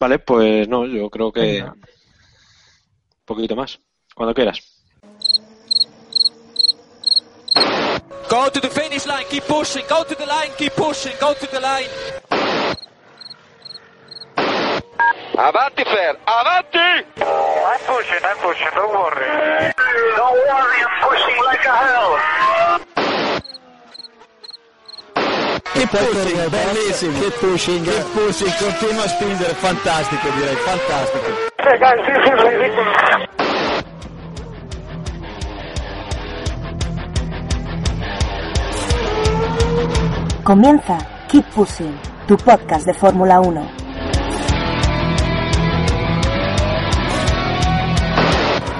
Vale, pues no, yo creo que un poquito más, cuando quieras. Go to the finish line, keep pushing, go to the line, keep pushing, go to the line. Avanti Fer, avanti! I'm pushing, I'm pushing, don't worry. Don't worry, I'm pushing like a hell. Keep pushing, bellissimo. Keep pushing, keep pushing, continua a spingere, fantastico direi, fantastico. Comienza Keep Pushing, tu podcast de Fórmula 1.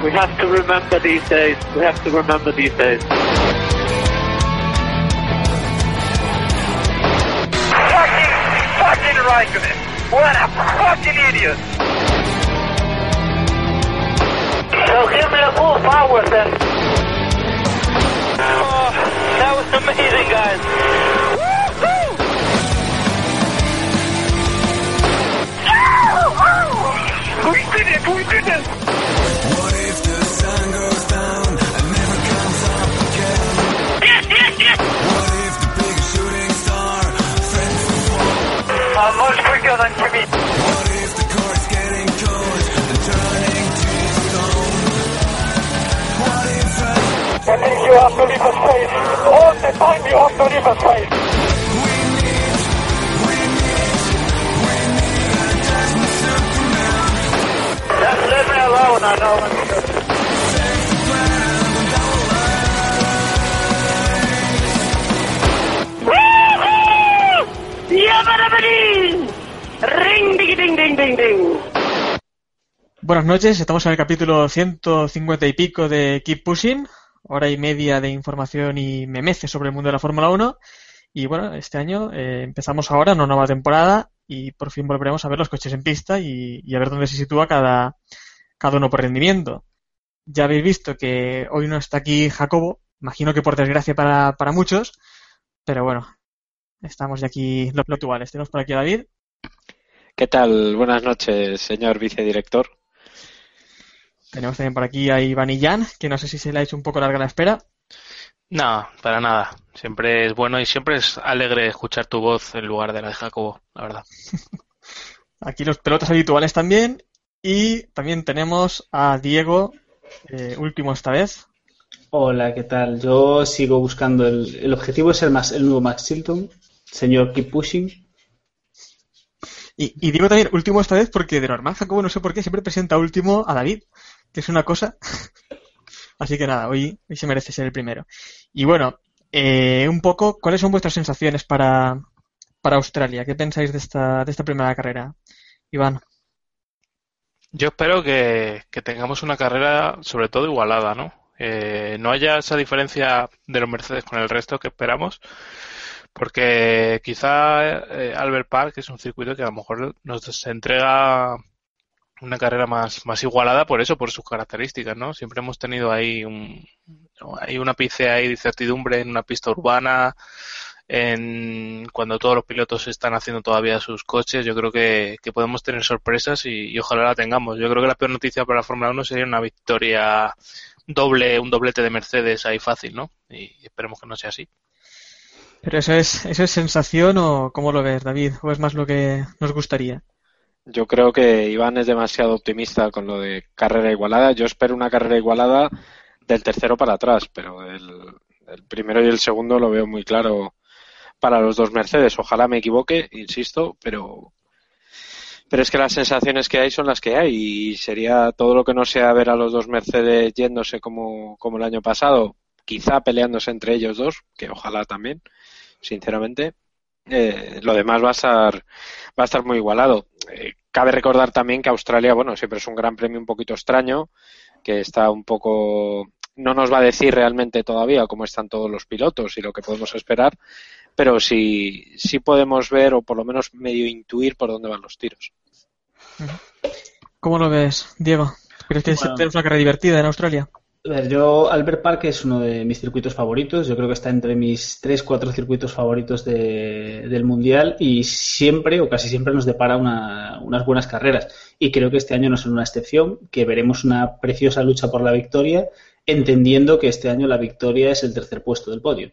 We have to remember these days. We have to remember these days. Raikkonen. What a fucking idiot. So give me the full power then. Oh, that was amazing, guys. You have to leave a space. All the time you have to leave a space. Just leave me alone, I know what to do. Woohoo! Yabarabari! Buenas noches, estamos en el capítulo 150 y pico de Keep Pushing, hora y media de información y memeces sobre el mundo de la Fórmula 1. Y bueno, este año eh, empezamos ahora una nueva temporada y por fin volveremos a ver los coches en pista y, a ver dónde se sitúa cada, cada uno por rendimiento. Ya habéis visto que hoy no está aquí Jacobo, imagino que por desgracia para, para muchos, pero bueno, estamos ya aquí lo, lo actuales. Tenemos por aquí a David. ¿Qué tal? Buenas noches, señor vicedirector. Tenemos también por aquí a Iván y Jan, que no sé si se le ha hecho un poco larga la espera. No, para nada. Siempre es bueno y siempre es alegre escuchar tu voz en lugar de la de Jacobo, la verdad. Aquí los pelotas habituales también. Y también tenemos a Diego, eh, último esta vez. Hola, ¿qué tal? Yo sigo buscando el, el objetivo es el más el nuevo Max Chilton, señor Keep Pushing. Y, digo también último esta vez porque de normal Jacobo no sé por qué siempre presenta último a David, que es una cosa. Así que nada, hoy, hoy se merece ser el primero. Y bueno, eh, un poco, ¿cuáles son vuestras sensaciones para, para Australia? ¿Qué pensáis de esta, de esta primera carrera? Iván. Yo espero que, que tengamos una carrera sobre todo igualada, ¿no? Eh, no haya esa diferencia de los Mercedes con el resto que esperamos, porque quizá eh, Albert Park es un circuito que a lo mejor nos entrega una carrera más, igualada por eso, por sus características, ¿no? Siempre hemos tenido ahí un, hay una pizca de incertidumbre en una pista urbana, en cuando todos los pilotos están haciendo todavía sus coches, yo creo que, que podemos tener sorpresas y, y, ojalá la tengamos. Yo creo que la peor noticia para la Fórmula 1 sería una victoria doble, un doblete de Mercedes ahí fácil, ¿no? Y esperemos que no sea así. ¿Pero eso es, eso es sensación o cómo lo ves, David? ¿O es más lo que nos gustaría? Yo creo que Iván es demasiado optimista con lo de carrera igualada. Yo espero una carrera igualada del tercero para atrás, pero el, primero y el segundo lo veo muy claro para los dos Mercedes. Ojalá me equivoque, insisto, pero pero es que las sensaciones que hay son las que hay y sería todo lo que no sea ver a los dos Mercedes yéndose como, como el año pasado, quizá peleándose entre ellos dos, que ojalá también, sinceramente. Eh, lo demás va a estar va a estar muy igualado. Eh, cabe recordar también que Australia, bueno, siempre es un gran premio un poquito extraño, que está un poco no nos va a decir realmente todavía cómo están todos los pilotos y lo que podemos esperar, pero sí, sí podemos ver o por lo menos medio intuir por dónde van los tiros. ¿Cómo lo ves, Diego? ¿Crees que Bueno. es una carrera divertida en Australia? A yo, Albert Park es uno de mis circuitos favoritos. Yo creo que está entre mis tres, cuatro circuitos favoritos de- del Mundial y siempre o casi siempre nos depara una- unas buenas carreras. Y creo que este año no es una excepción, que veremos una preciosa lucha por la victoria, entendiendo que este año la victoria es el tercer puesto del podio.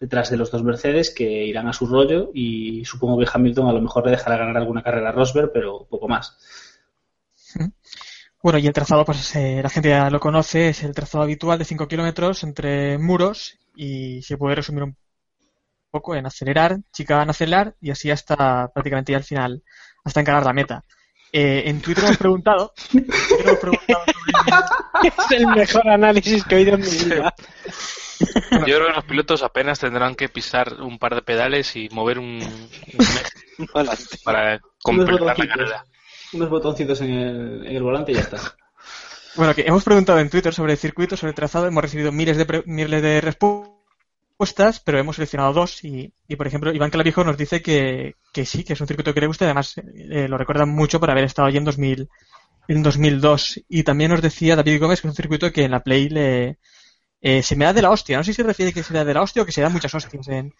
Detrás de los dos Mercedes que irán a su rollo y supongo que Hamilton a lo mejor le dejará ganar alguna carrera a Rosberg, pero poco más. Bueno, y el trazado, pues eh, la gente ya lo conoce, es el trazado habitual de 5 kilómetros entre muros y se puede resumir un poco en acelerar, chica en acelerar y así hasta prácticamente ya al final, hasta encarar la meta. Eh, en Twitter hemos preguntado, en Twitter hemos preguntado sobre- es el mejor análisis que he oído en mi vida. Yo creo que los pilotos apenas tendrán que pisar un par de pedales y mover un, un para completar la carrera. Unos botoncitos en el, en el volante y ya está. Bueno, que hemos preguntado en Twitter sobre el circuito, sobre el trazado, hemos recibido miles de, pre- miles de respuestas, pero hemos seleccionado dos y, y, por ejemplo, Iván Clavijo nos dice que, que sí, que es un circuito que le gusta y además eh, lo recuerda mucho por haber estado allí en, 2000, en 2002. Y también nos decía David Gómez que es un circuito que en la Play le, eh, se me da de la hostia. No sé si se refiere que se da de la hostia o que se da muchas hostias en,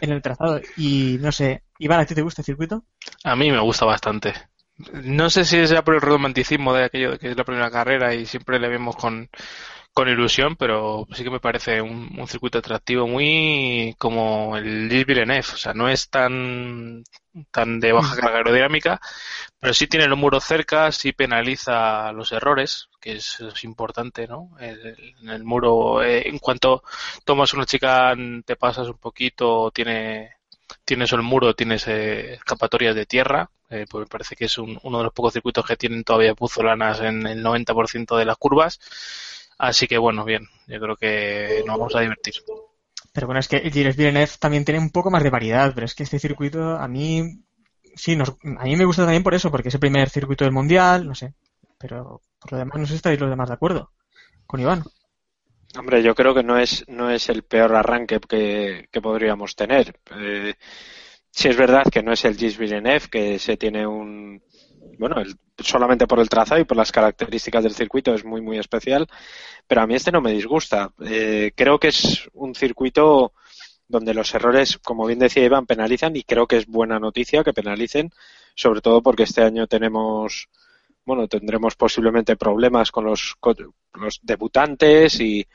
en el trazado. Y no sé, Iván, ¿a ti te gusta el circuito? A mí me gusta bastante. No sé si es ya por el romanticismo de aquello de que es la primera carrera y siempre le vemos con, con ilusión, pero sí que me parece un, un circuito atractivo muy como el Gilles Villeneuve. O sea, no es tan, tan de baja carga aerodinámica, pero sí tiene los muros cerca, sí penaliza los errores, que es, es importante, ¿no? El- En el muro, eh, en cuanto tomas una chica, te pasas un poquito, tiene tienes el muro, tienes eh, escapatorias de tierra, eh, pues me parece que es un- uno de los pocos circuitos que tienen todavía puzolanas en el 90% de las curvas. Así que bueno, bien, yo creo que nos vamos a divertir. Pero bueno, es que el Gilles Villeneuve también tiene un poco más de variedad, pero es que este circuito a mí, sí, nos, a mí me gusta también por eso, porque es el primer circuito del Mundial, no sé. Pero por lo demás, no sé si estáis los demás de acuerdo con Iván. Hombre, yo creo que no es, no es el peor arranque que, que podríamos tener. Eh, sí es verdad que no es el Gilles Villeneuve, que se tiene un... Bueno, el- solamente por el trazado y por las características del circuito es muy, muy especial, pero a mí este no me disgusta. Eh, creo que es un circuito donde los errores, como bien decía Iván, penalizan y creo que es buena noticia que penalicen, sobre todo porque este año tenemos, bueno, tendremos posiblemente problemas con los, los debutantes y,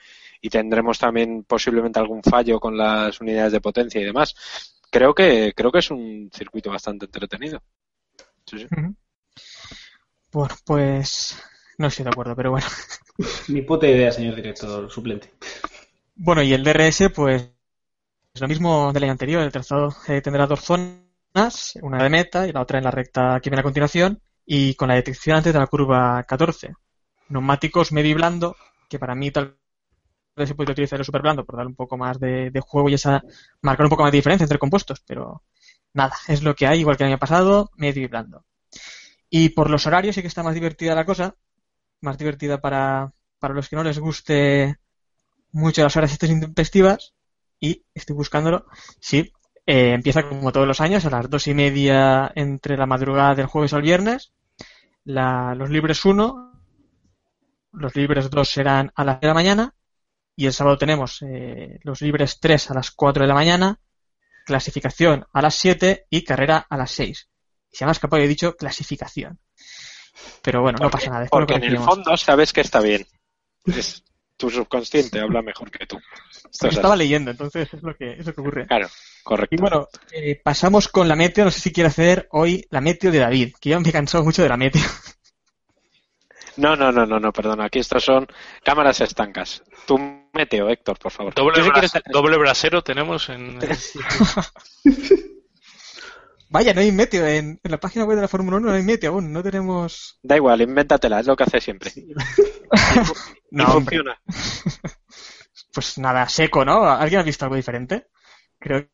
y tendremos también posiblemente algún fallo con las unidades de potencia y demás. Creo que, creo que es un circuito bastante entretenido. Sí, sí. Bueno, pues no estoy de acuerdo, pero bueno. Ni puta idea, señor director suplente. Bueno, y el DRS, pues es lo mismo del año anterior. El trazado eh, tendrá dos zonas, una de meta y la otra en la recta que viene a continuación, y con la detección antes de la curva 14. Neumáticos medio y blando, que para mí tal vez se puede utilizar el super blando por dar un poco más de, juego y esa marcar un poco más de diferencia entre compuestos, pero nada, es lo que hay, igual que el año pasado, medio y blando. Y por los horarios sí que está más divertida la cosa, más divertida para, para los que no les guste mucho las horas estas intempestivas y estoy buscándolo. Sí, eh, empieza como todos los años a las dos y media entre la madrugada del jueves al viernes. La- los libres 1, los libres 2 serán a las de la mañana y el sábado tenemos eh, los libres 3 a las 4 de la mañana, clasificación a las 7 y carrera a las 6. Se me ha escapado y he dicho clasificación. Pero bueno, no pasa nada. Porque en el fondo sabes que está bien. Es- tu subconsciente habla mejor que tú. Esto es Estaba así. leyendo, entonces es lo que, es lo que ocurre. Claro, correcto. Y bueno, eh, pasamos con la meteo. No sé si quiere hacer hoy la meteo de David, que ya me he cansado mucho de la meteo. No, no, no, no, no, perdona. Aquí estos son cámaras estancas. Tu meteo, Héctor, por favor. Doble, Tú quieres- brasero tenemos en... Vaya, no hay meteo. En, en la página web de la Fórmula 1 no hay meteo aún. No tenemos. Da igual, invéntatela, es lo que hace siempre. No, funciona. Pues nada, seco, ¿no? ¿Alguien ha visto algo diferente? Creo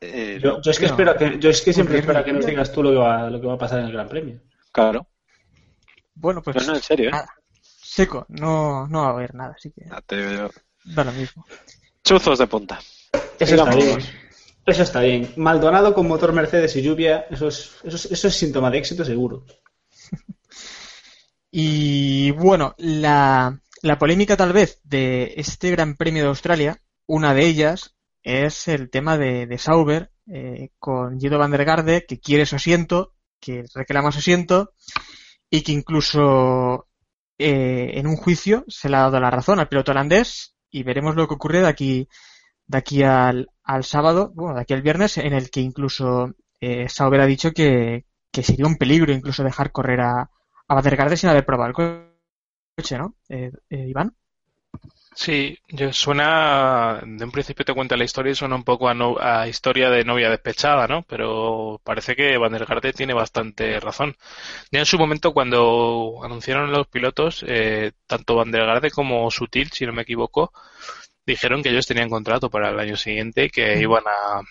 Eh, Yo, es que no. espero que, yo es que siempre espero que nos digas tú lo que va, lo que va a pasar en el Gran Premio. Claro. Bueno, pues No, no, en serio, ¿eh? nada. Seco, no, no va a haber nada, así que te veo. da lo mismo. Chuzos de punta. Eso está bien. Eso está bien. Maldonado con motor Mercedes y lluvia, eso es, eso es, eso es síntoma de éxito seguro. Y bueno, la, la polémica tal vez de este Gran Premio de Australia, una de ellas es el tema de, de Sauber eh, con Guido van der Garde, que quiere su asiento, que reclama su asiento y que incluso eh, en un juicio se le ha dado la razón al piloto holandés y veremos lo que ocurre de aquí, de aquí al, al sábado, bueno, de aquí al viernes, en el que incluso eh, Sauber ha dicho que, que sería un peligro incluso dejar correr a, a Van der Garde sin haber probado el coche, ¿no? Eh, eh, Iván. Sí, yo suena, de un principio te cuenta la historia y suena un poco a, no- a historia de novia despechada, ¿no? Pero parece que Van der Garde tiene bastante razón. Ya en su momento, cuando anunciaron los pilotos, eh, tanto Van der Garde como Sutil, si no me equivoco, dijeron que ellos tenían contrato para el año siguiente y que iban a,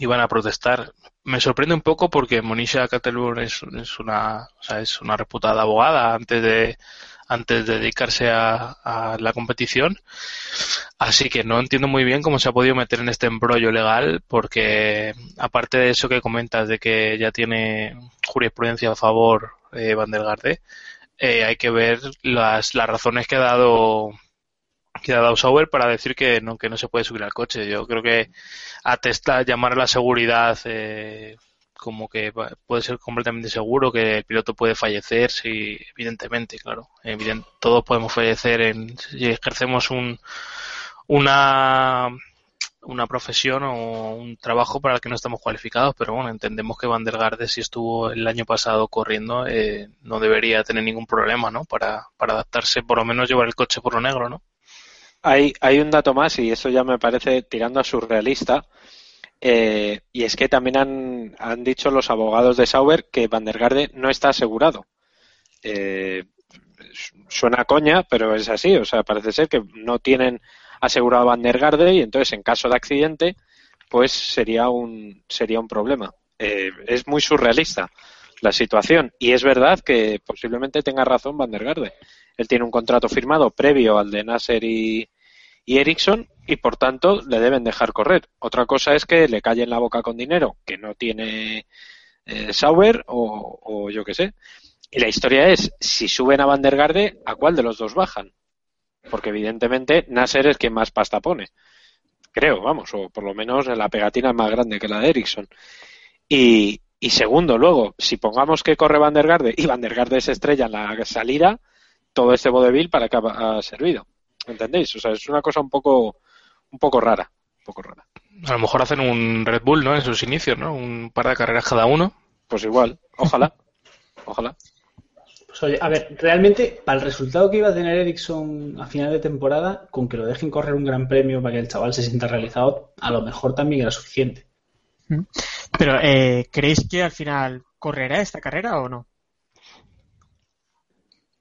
iban a protestar. Me sorprende un poco porque Monisha Kattelburn es, es una, o sea, es una reputada abogada antes de, antes de dedicarse a, a la competición. Así que no entiendo muy bien cómo se ha podido meter en este embrollo legal, porque aparte de eso que comentas de que ya tiene jurisprudencia a favor eh, Van eh, hay que ver las, las razones que ha dado que ha dado Sauber para decir que no, que no se puede subir al coche. Yo creo que atesta llamar a la seguridad eh, como que puede ser completamente seguro que el piloto puede fallecer, sí, evidentemente, claro. Evident- todos podemos fallecer en, si ejercemos un, una, una profesión o un trabajo para el que no estamos cualificados, pero bueno, entendemos que Van der Garde, si estuvo el año pasado corriendo, eh, no debería tener ningún problema, ¿no? Para, para adaptarse, por lo menos llevar el coche por lo negro, ¿no? Hay, hay un dato más y eso ya me parece tirando a surrealista. Eh, y es que también han, han dicho los abogados de Sauber que Van der Garde no está asegurado. Eh, suena coña, pero es así. O sea, parece ser que no tienen asegurado Van der Garde y entonces en caso de accidente, pues sería un, sería un problema. Eh, es muy surrealista la situación y es verdad que posiblemente tenga razón Van der Garde. Él tiene un contrato firmado previo al de Nasser y, y Ericsson y por tanto le deben dejar correr. Otra cosa es que le calle en la boca con dinero que no tiene eh, o, yo qué sé. Y la historia es, si suben a Van der Garde, ¿a cuál de los dos bajan? Porque evidentemente Nasser es quien más pasta pone. Creo, vamos, o por lo menos la pegatina es más grande que la de Ericsson. Y, y segundo, luego, si pongamos que corre Van der Garde y Van der Garde se estrella en la salida, todo este vodevil para ha, ha servido. ¿Entendéis? O sea, es una cosa un poco, un poco rara. Un poco rara. A lo mejor hacen un Red Bull, ¿no? En sus inicios, ¿no? Un par de carreras cada uno. Pues igual, ojalá. Ojalá. Pues oye, a ver, realmente, para el resultado que iba a tener Ericsson a final de temporada, con que lo dejen correr un gran premio para que el chaval se sienta realizado, a lo mejor también era suficiente. Pero, eh, ¿creéis que al final correrá esta carrera o no?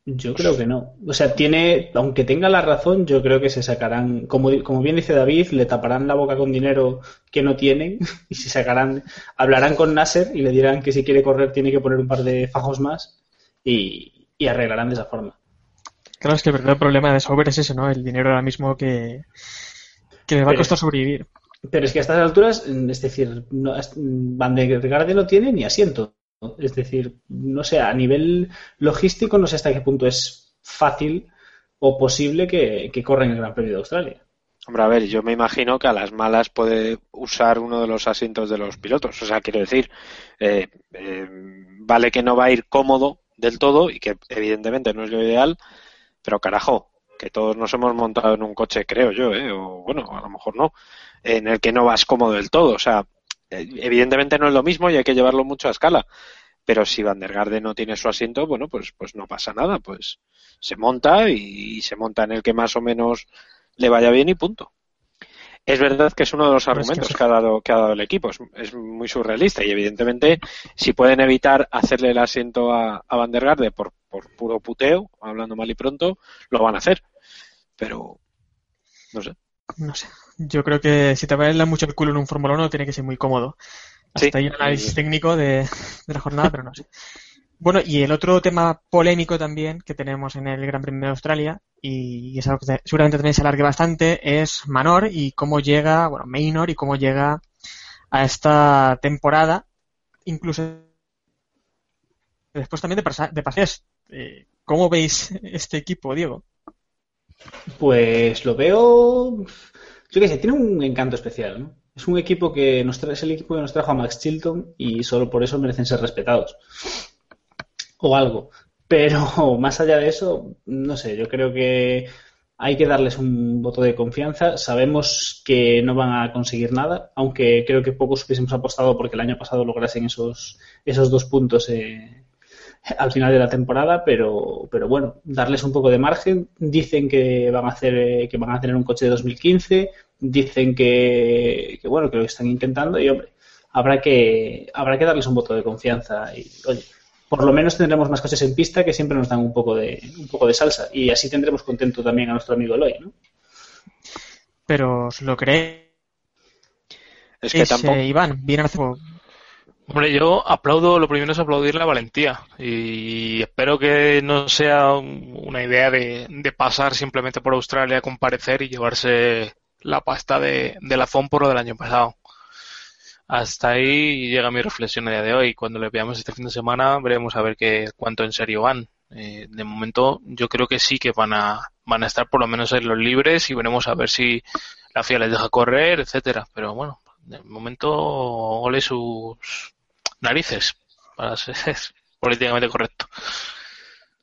Yo creo que no. O sea, tiene, aunque tenga la razón, yo creo que se sacarán, como, como bien dice David, le taparán la boca con dinero que no tienen y se sacarán, hablarán con Nasser y le dirán que si quiere correr tiene que poner un par de fajos más y, y arreglarán de esa forma. Claro, es que el verdadero problema de Sauber es ese, ¿no? El dinero ahora mismo que, que les va a costar sobrevivir. Pero es que a estas alturas, es decir, no, Van der Garde no tiene ni asiento. Es decir, no sé, a nivel logístico no sé hasta qué punto es fácil o posible que, que corra en el Gran Premio de Australia. Hombre, a ver, yo me imagino que a las malas puede usar uno de los asientos de los pilotos. O sea, quiero decir, eh, eh, vale que no va a ir cómodo del todo y que evidentemente no es lo ideal, pero carajo, que todos nos hemos montado en un coche, creo yo, ¿eh? o bueno, a lo mejor no, en el que no vas cómodo del todo. O sea, evidentemente no es lo mismo y hay que llevarlo mucho a escala. Pero si Van der Garde no tiene su asiento, bueno, pues, pues no pasa nada, pues se monta y, y se monta en el que más o menos le vaya bien y punto. Es verdad que es uno de los argumentos que ha dado, que ha dado el equipo. Es, es muy surrealista y evidentemente si pueden evitar hacerle el asiento a, a Van der Garde por, por puro puteo, hablando mal y pronto, lo van a hacer. Pero no sé. No sé. Yo creo que si te baila mucho el culo en un Fórmula 1 tiene que ser muy cómodo. Hasta Sí. ahí el análisis técnico de, de la jornada, pero no sé. Bueno, y el otro tema polémico también que tenemos en el Gran Premio de Australia, y es algo que te- seguramente también se alargue bastante, es Manor y cómo llega, bueno, Maynor y cómo llega a esta temporada, incluso después también de, pases. Eh, ¿Cómo veis este equipo, Diego? Pues lo veo, yo qué sé, tiene un encanto especial, ¿no? Es un equipo que nos es el equipo que nos trajo a Max Chilton y solo por eso merecen ser respetados. O algo. Pero más allá de eso, no sé, yo creo que hay que darles un voto de confianza. Sabemos que no van a conseguir nada, aunque creo que pocos hubiésemos apostado porque el año pasado lograsen esos, esos dos puntos eh, al final de la temporada, pero, pero bueno, darles un poco de margen. Dicen que van a hacer, eh, que van a tener un coche de 2015, dicen que, que bueno, que lo están intentando y hombre, habrá que, habrá que darles un voto de confianza y oye, por lo menos tendremos más coches en pista que siempre nos dan un poco de, un poco de salsa y así tendremos contento también a nuestro amigo Eloy, ¿no? Pero ¿os lo creéis, Es que tampoco. eh, Iván? Vienen a hacer... Hombre, yo aplaudo, lo primero es aplaudir la valentía y espero que no sea un- una idea de, pasar simplemente por Australia, comparecer y llevarse la pasta de, de la FOM por lo del año pasado. Hasta ahí llega mi reflexión a día de hoy. Cuando le veamos este fin de semana veremos a ver qué, cuánto en serio van. Eh, de momento yo creo que sí que van a, van a estar por lo menos en los libres y veremos a ver si la FIA les deja correr, etcétera. Pero bueno, de momento ole sus narices, para políticamente correcto.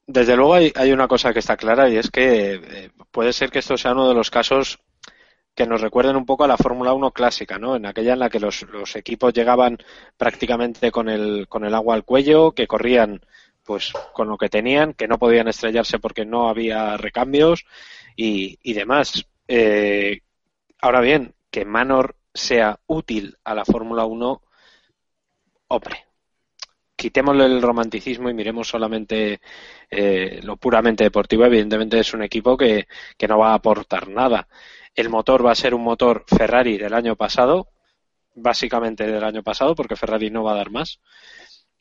Desde luego hay, hay una cosa que está clara y es que eh, puede ser que esto sea uno de los casos que nos recuerden un poco a la Fórmula 1 clásica, ¿no? En aquella en la que los, los equipos llegaban prácticamente con el, con el agua al cuello, que corrían pues con lo que tenían, que no podían estrellarse porque no había recambios y, y demás. Eh, ahora bien, que Manor sea útil a la Fórmula 1, hombre, quitémosle el romanticismo y miremos solamente eh, lo puramente deportivo. Evidentemente es un equipo que, que no va a aportar nada. El motor va a ser un motor Ferrari del año pasado, básicamente del año pasado, porque Ferrari no va a dar más.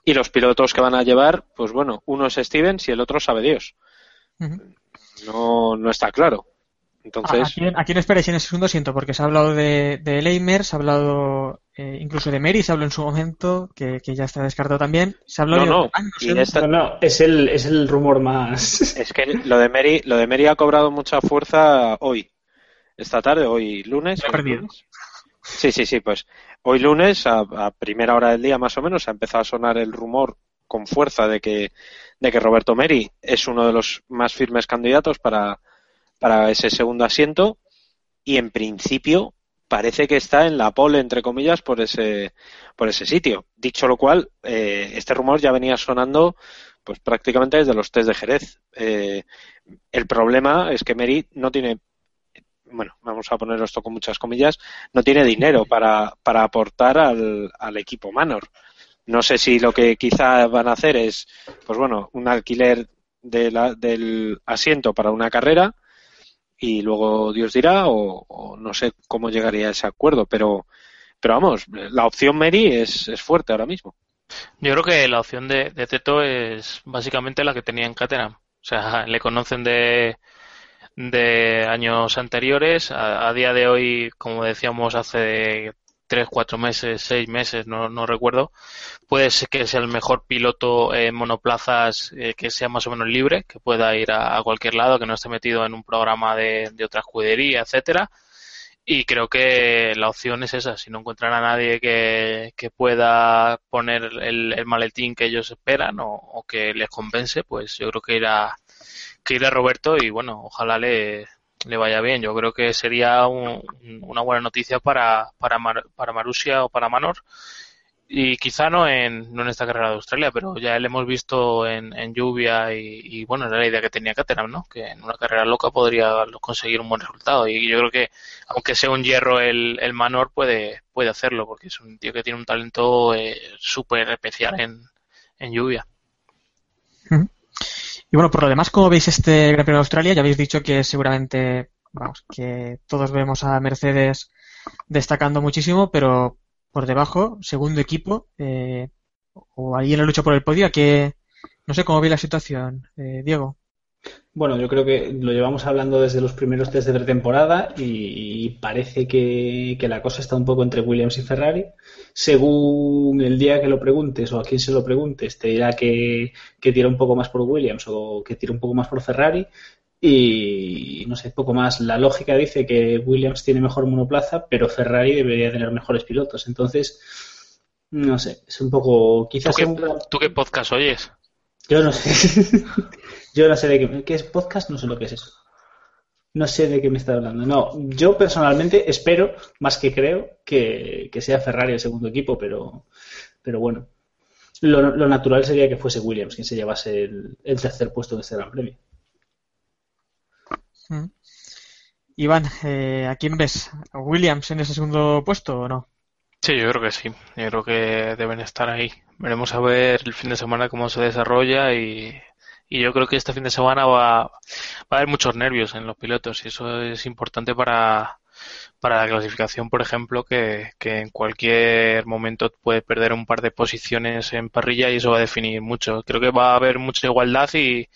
Y los pilotos que van a llevar, pues bueno, uno es Stevens y el otro sabe Dios. No, no está claro. ¿A, Entonces, a quién, a quién esperáis en ese segundo asiento? Porque se ha hablado de, de Leimer, se ha hablado eh, incluso de Mary, se habló en su momento, que, que ya está descartado también. Se habló No, de no. Ah, no Y sé, esta- No, no, es el, es el rumor más. es que lo de Mary, lo de Mary ha cobrado mucha fuerza hoy, esta tarde, hoy lunes. Hoy perdido. lunes. Sí, sí, sí, pues hoy lunes, a, a primera hora del día más o menos, ha empezado a sonar el rumor con fuerza de que, de que Roberto Meri es uno de los más firmes candidatos para, para ese segundo asiento y en principio parece que está en la pole, entre comillas, por ese, por ese sitio. Dicho lo cual, eh, este rumor ya venía sonando pues prácticamente desde los test de Jerez. Eh, el problema es que Meri no tiene bueno, vamos a poner esto con muchas comillas, no tiene dinero para, para aportar al, al equipo Manor. No sé si lo que quizá van a hacer es, pues bueno, un alquiler de la- del asiento para una carrera y luego Dios dirá o, no sé cómo llegaría a ese acuerdo, pero, pero vamos, la opción Mary es, es fuerte ahora mismo. Yo creo que la opción de, Teto es básicamente la que tenía en Caterham. O sea, le conocen de, de años anteriores. A día de hoy, como decíamos hace tres, cuatro meses, seis meses, no, no recuerdo, puede ser que sea el mejor piloto en monoplazas eh, que sea más o menos libre, que pueda ir a, cualquier lado, que no esté metido en un programa de, de otra escudería, etcétera. Y creo que la opción es esa. Si no encuentran a nadie que, que pueda poner el, el maletín que ellos esperan o, o que les compense, pues yo creo que irá, que irá Roberto y bueno, ojalá le, le vaya bien. Yo creo que sería un- una buena noticia para, para, Mar- para Marussia o para Manor. Y quizá no en, no en esta carrera de Australia, pero ya le hemos visto en, en lluvia y, y, bueno, era la idea que tenía Caterham, ¿no? Que en una carrera loca podría conseguir un buen resultado. Y yo creo que, aunque sea un hierro el, el Manor, puede, puede hacerlo, porque es un tío que tiene un talento eh, súper especial en, en lluvia. Y bueno, por lo demás, ¿cómo veis este Gran Premio de Australia? Ya habéis dicho que seguramente vamos, que todos vemos a Mercedes destacando muchísimo, pero por debajo, segundo equipo, eh, o ahí en la lucha por el podio, que no sé cómo ve la situación, eh, Diego. Bueno, yo creo que lo llevamos hablando desde los primeros test de pretemporada y, parece que, la cosa está un poco entre Williams y Ferrari. Según el día que lo preguntes o a quien se lo preguntes, te dirá que, que tira un poco más por Williams o que tira un poco más por Ferrari. Y no sé, poco más. La lógica dice que Williams tiene mejor monoplaza, pero Ferrari debería tener mejores pilotos. Entonces, no sé, es un poco. Quizás. ¿Tú qué, podcast oyes? Yo no sé. yo no sé de qué, es podcast, no sé lo que es eso. No sé de qué me está hablando. No, yo personalmente espero, más que creo, que, sea Ferrari el segundo equipo, pero, pero bueno. Lo, natural sería que fuese Williams quien se llevase el, el tercer puesto de este Gran Premio. Mm. Iván, eh, ¿a quién ves? ¿A Williams en ese segundo puesto o no? Sí, yo creo que sí. Yo creo que deben estar ahí. Veremos a ver el fin de semana cómo se desarrolla y, yo creo que este fin de semana va, a haber muchos nervios en los pilotos y eso es importante para, para la clasificación, por ejemplo, que, que, en cualquier momento puede perder un par de posiciones en parrilla y eso va a definir mucho. Creo que va a haber mucha igualdad y,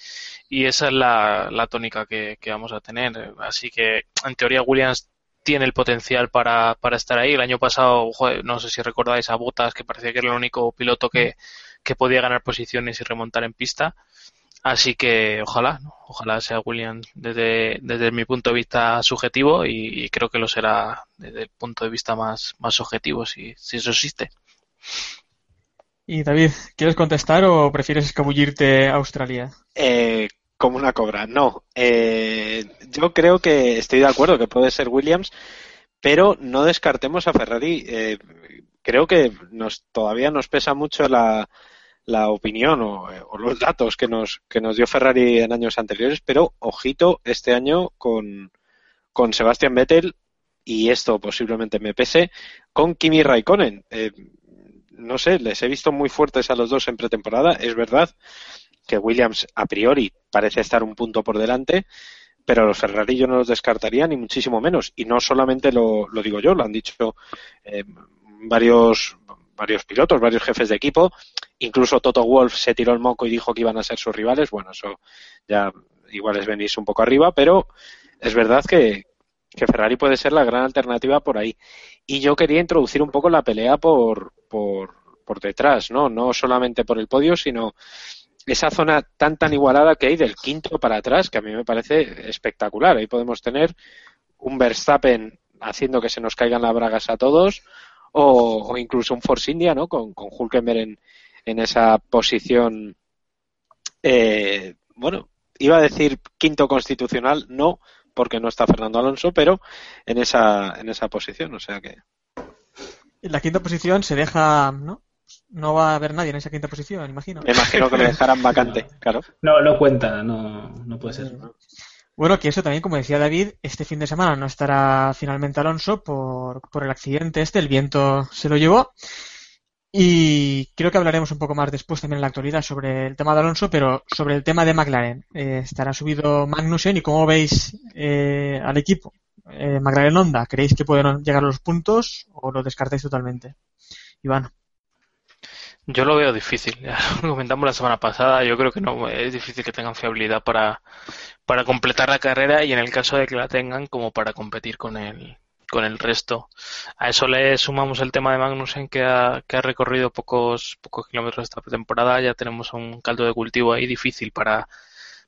y esa es la, la tónica que, vamos a tener. Así que, en teoría, Williams tiene el potencial para, para estar ahí. El año pasado, no sé si recordáis a Botas, que parecía que era el único piloto que, que podía ganar posiciones y remontar en pista. Así que ojalá, ojalá sea Williams desde, desde mi punto de vista subjetivo y, creo que lo será desde el punto de vista más, más objetivo, si, si eso existe. Y David, ¿quieres contestar o prefieres escabullirte a Australia? Eh, como una cobra, no. Eh, yo creo que estoy de acuerdo que puede ser Williams, pero no descartemos a Ferrari. Eh, creo que nos todavía nos pesa mucho la, la opinión o, los datos que nos, que nos dio Ferrari en años anteriores, pero ojito este año con, con Sebastian Vettel y esto posiblemente me pese con Kimi Raikkonen no sé, les he visto muy fuertes a los dos en pretemporada. Es verdad que Williams a priori parece estar un punto por delante, pero los Ferrari yo no los descartaría ni muchísimo menos. Y no solamente lo, digo yo, lo han dicho eh, varios, varios pilotos, varios jefes de equipo. Incluso Toto Wolf se tiró el moco y dijo que iban a ser sus rivales. Bueno, eso ya igual es venirse un poco arriba, pero es verdad que, que Ferrari puede ser la gran alternativa por ahí. Y yo quería introducir un poco la pelea por, por, detrás, ¿no? No solamente por el podio, sino esa zona tan tan igualada que hay del quinto para atrás, que a mí me parece espectacular. Ahí podemos tener un Verstappen haciendo que se nos caigan las bragas a todos, o, incluso un Force India, ¿no? Con, con en, en esa posición, eh, bueno, iba a decir quinto constitucional, no, porque no está Fernando Alonso, pero en esa, en esa posición, o sea que. En la quinta posición se deja, ¿no? No va a haber nadie en esa quinta posición, imagino. Me imagino que le dejarán vacante, claro. No, no cuenta, no, no puede ser. Bueno, que eso también, como decía David, este fin de semana no estará finalmente Alonso por, por el accidente este, el viento se lo llevó. Y creo que hablaremos un poco más después también en la actualidad sobre el tema de Alonso, pero sobre el tema de McLaren. Eh, estará subido Magnussen y cómo veis eh, al equipo. Eh, McLaren Honda, ¿creéis que pueden llegar los puntos o lo descartáis totalmente? Iván. Yo lo veo difícil. Lo comentamos la semana pasada. Yo creo que no es difícil que tengan fiabilidad para, para completar la carrera y en el caso de que la tengan como para competir con el, con el resto. A eso le sumamos el tema de Magnussen que ha, que ha recorrido pocos, pocos kilómetros esta temporada. Ya tenemos un caldo de cultivo ahí difícil para,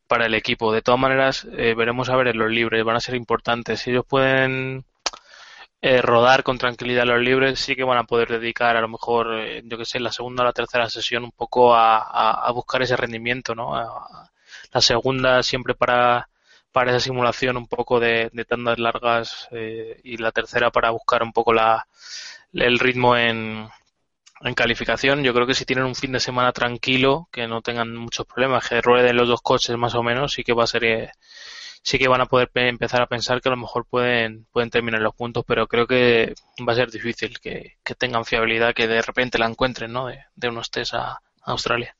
para el equipo. De todas maneras, eh, veremos a ver en los libres, van a ser importantes. Si ellos pueden eh, rodar con tranquilidad los libres, sí que van a poder dedicar a lo mejor, eh, yo que sé, la segunda o la tercera sesión un poco a, a, buscar ese rendimiento, ¿no? la segunda siempre para para esa simulación un poco de, tandas largas eh, y la tercera para buscar un poco la, el ritmo en, en calificación. Yo creo que si tienen un fin de semana tranquilo, que no tengan muchos problemas, que rueden los dos coches más o menos, sí que va a ser eh, sí que van a poder empezar a pensar que a lo mejor pueden pueden terminar los puntos, pero creo que va a ser difícil que, tengan fiabilidad, que de repente la encuentren, ¿no? De, de unos test a Australia.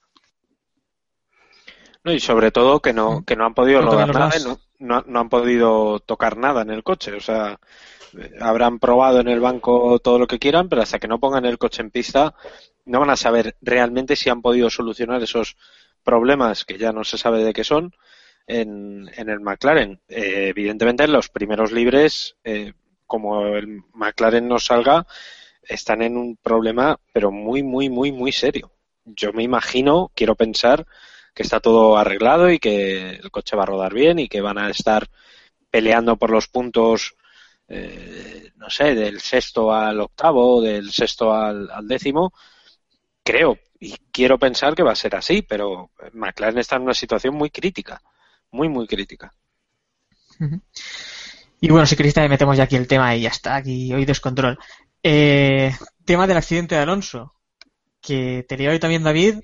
No, y sobre todo que no, que no han podido rodar nada, no, no han podido tocar nada en el coche. O sea, habrán probado en el banco todo lo que quieran, pero hasta que no pongan el coche en pista no van a saber realmente si han podido solucionar esos problemas que ya no se sabe de qué son en, en el McLaren. Eh, evidentemente, los primeros libres, eh, como el McLaren no salga, están en un problema, pero muy, muy, muy, muy serio. Yo me imagino, quiero pensar, que está todo arreglado y que el coche va a rodar bien y que van a estar peleando por los puntos eh, no sé, del sexto al octavo, del sexto al, décimo, creo y quiero pensar que va a ser así, pero McLaren está en una situación muy crítica, muy, muy crítica. Y bueno, si queréis metemos ya aquí el tema y ya está, aquí hoy descontrol. Eh, tema del accidente de Alonso, que te hoy también David,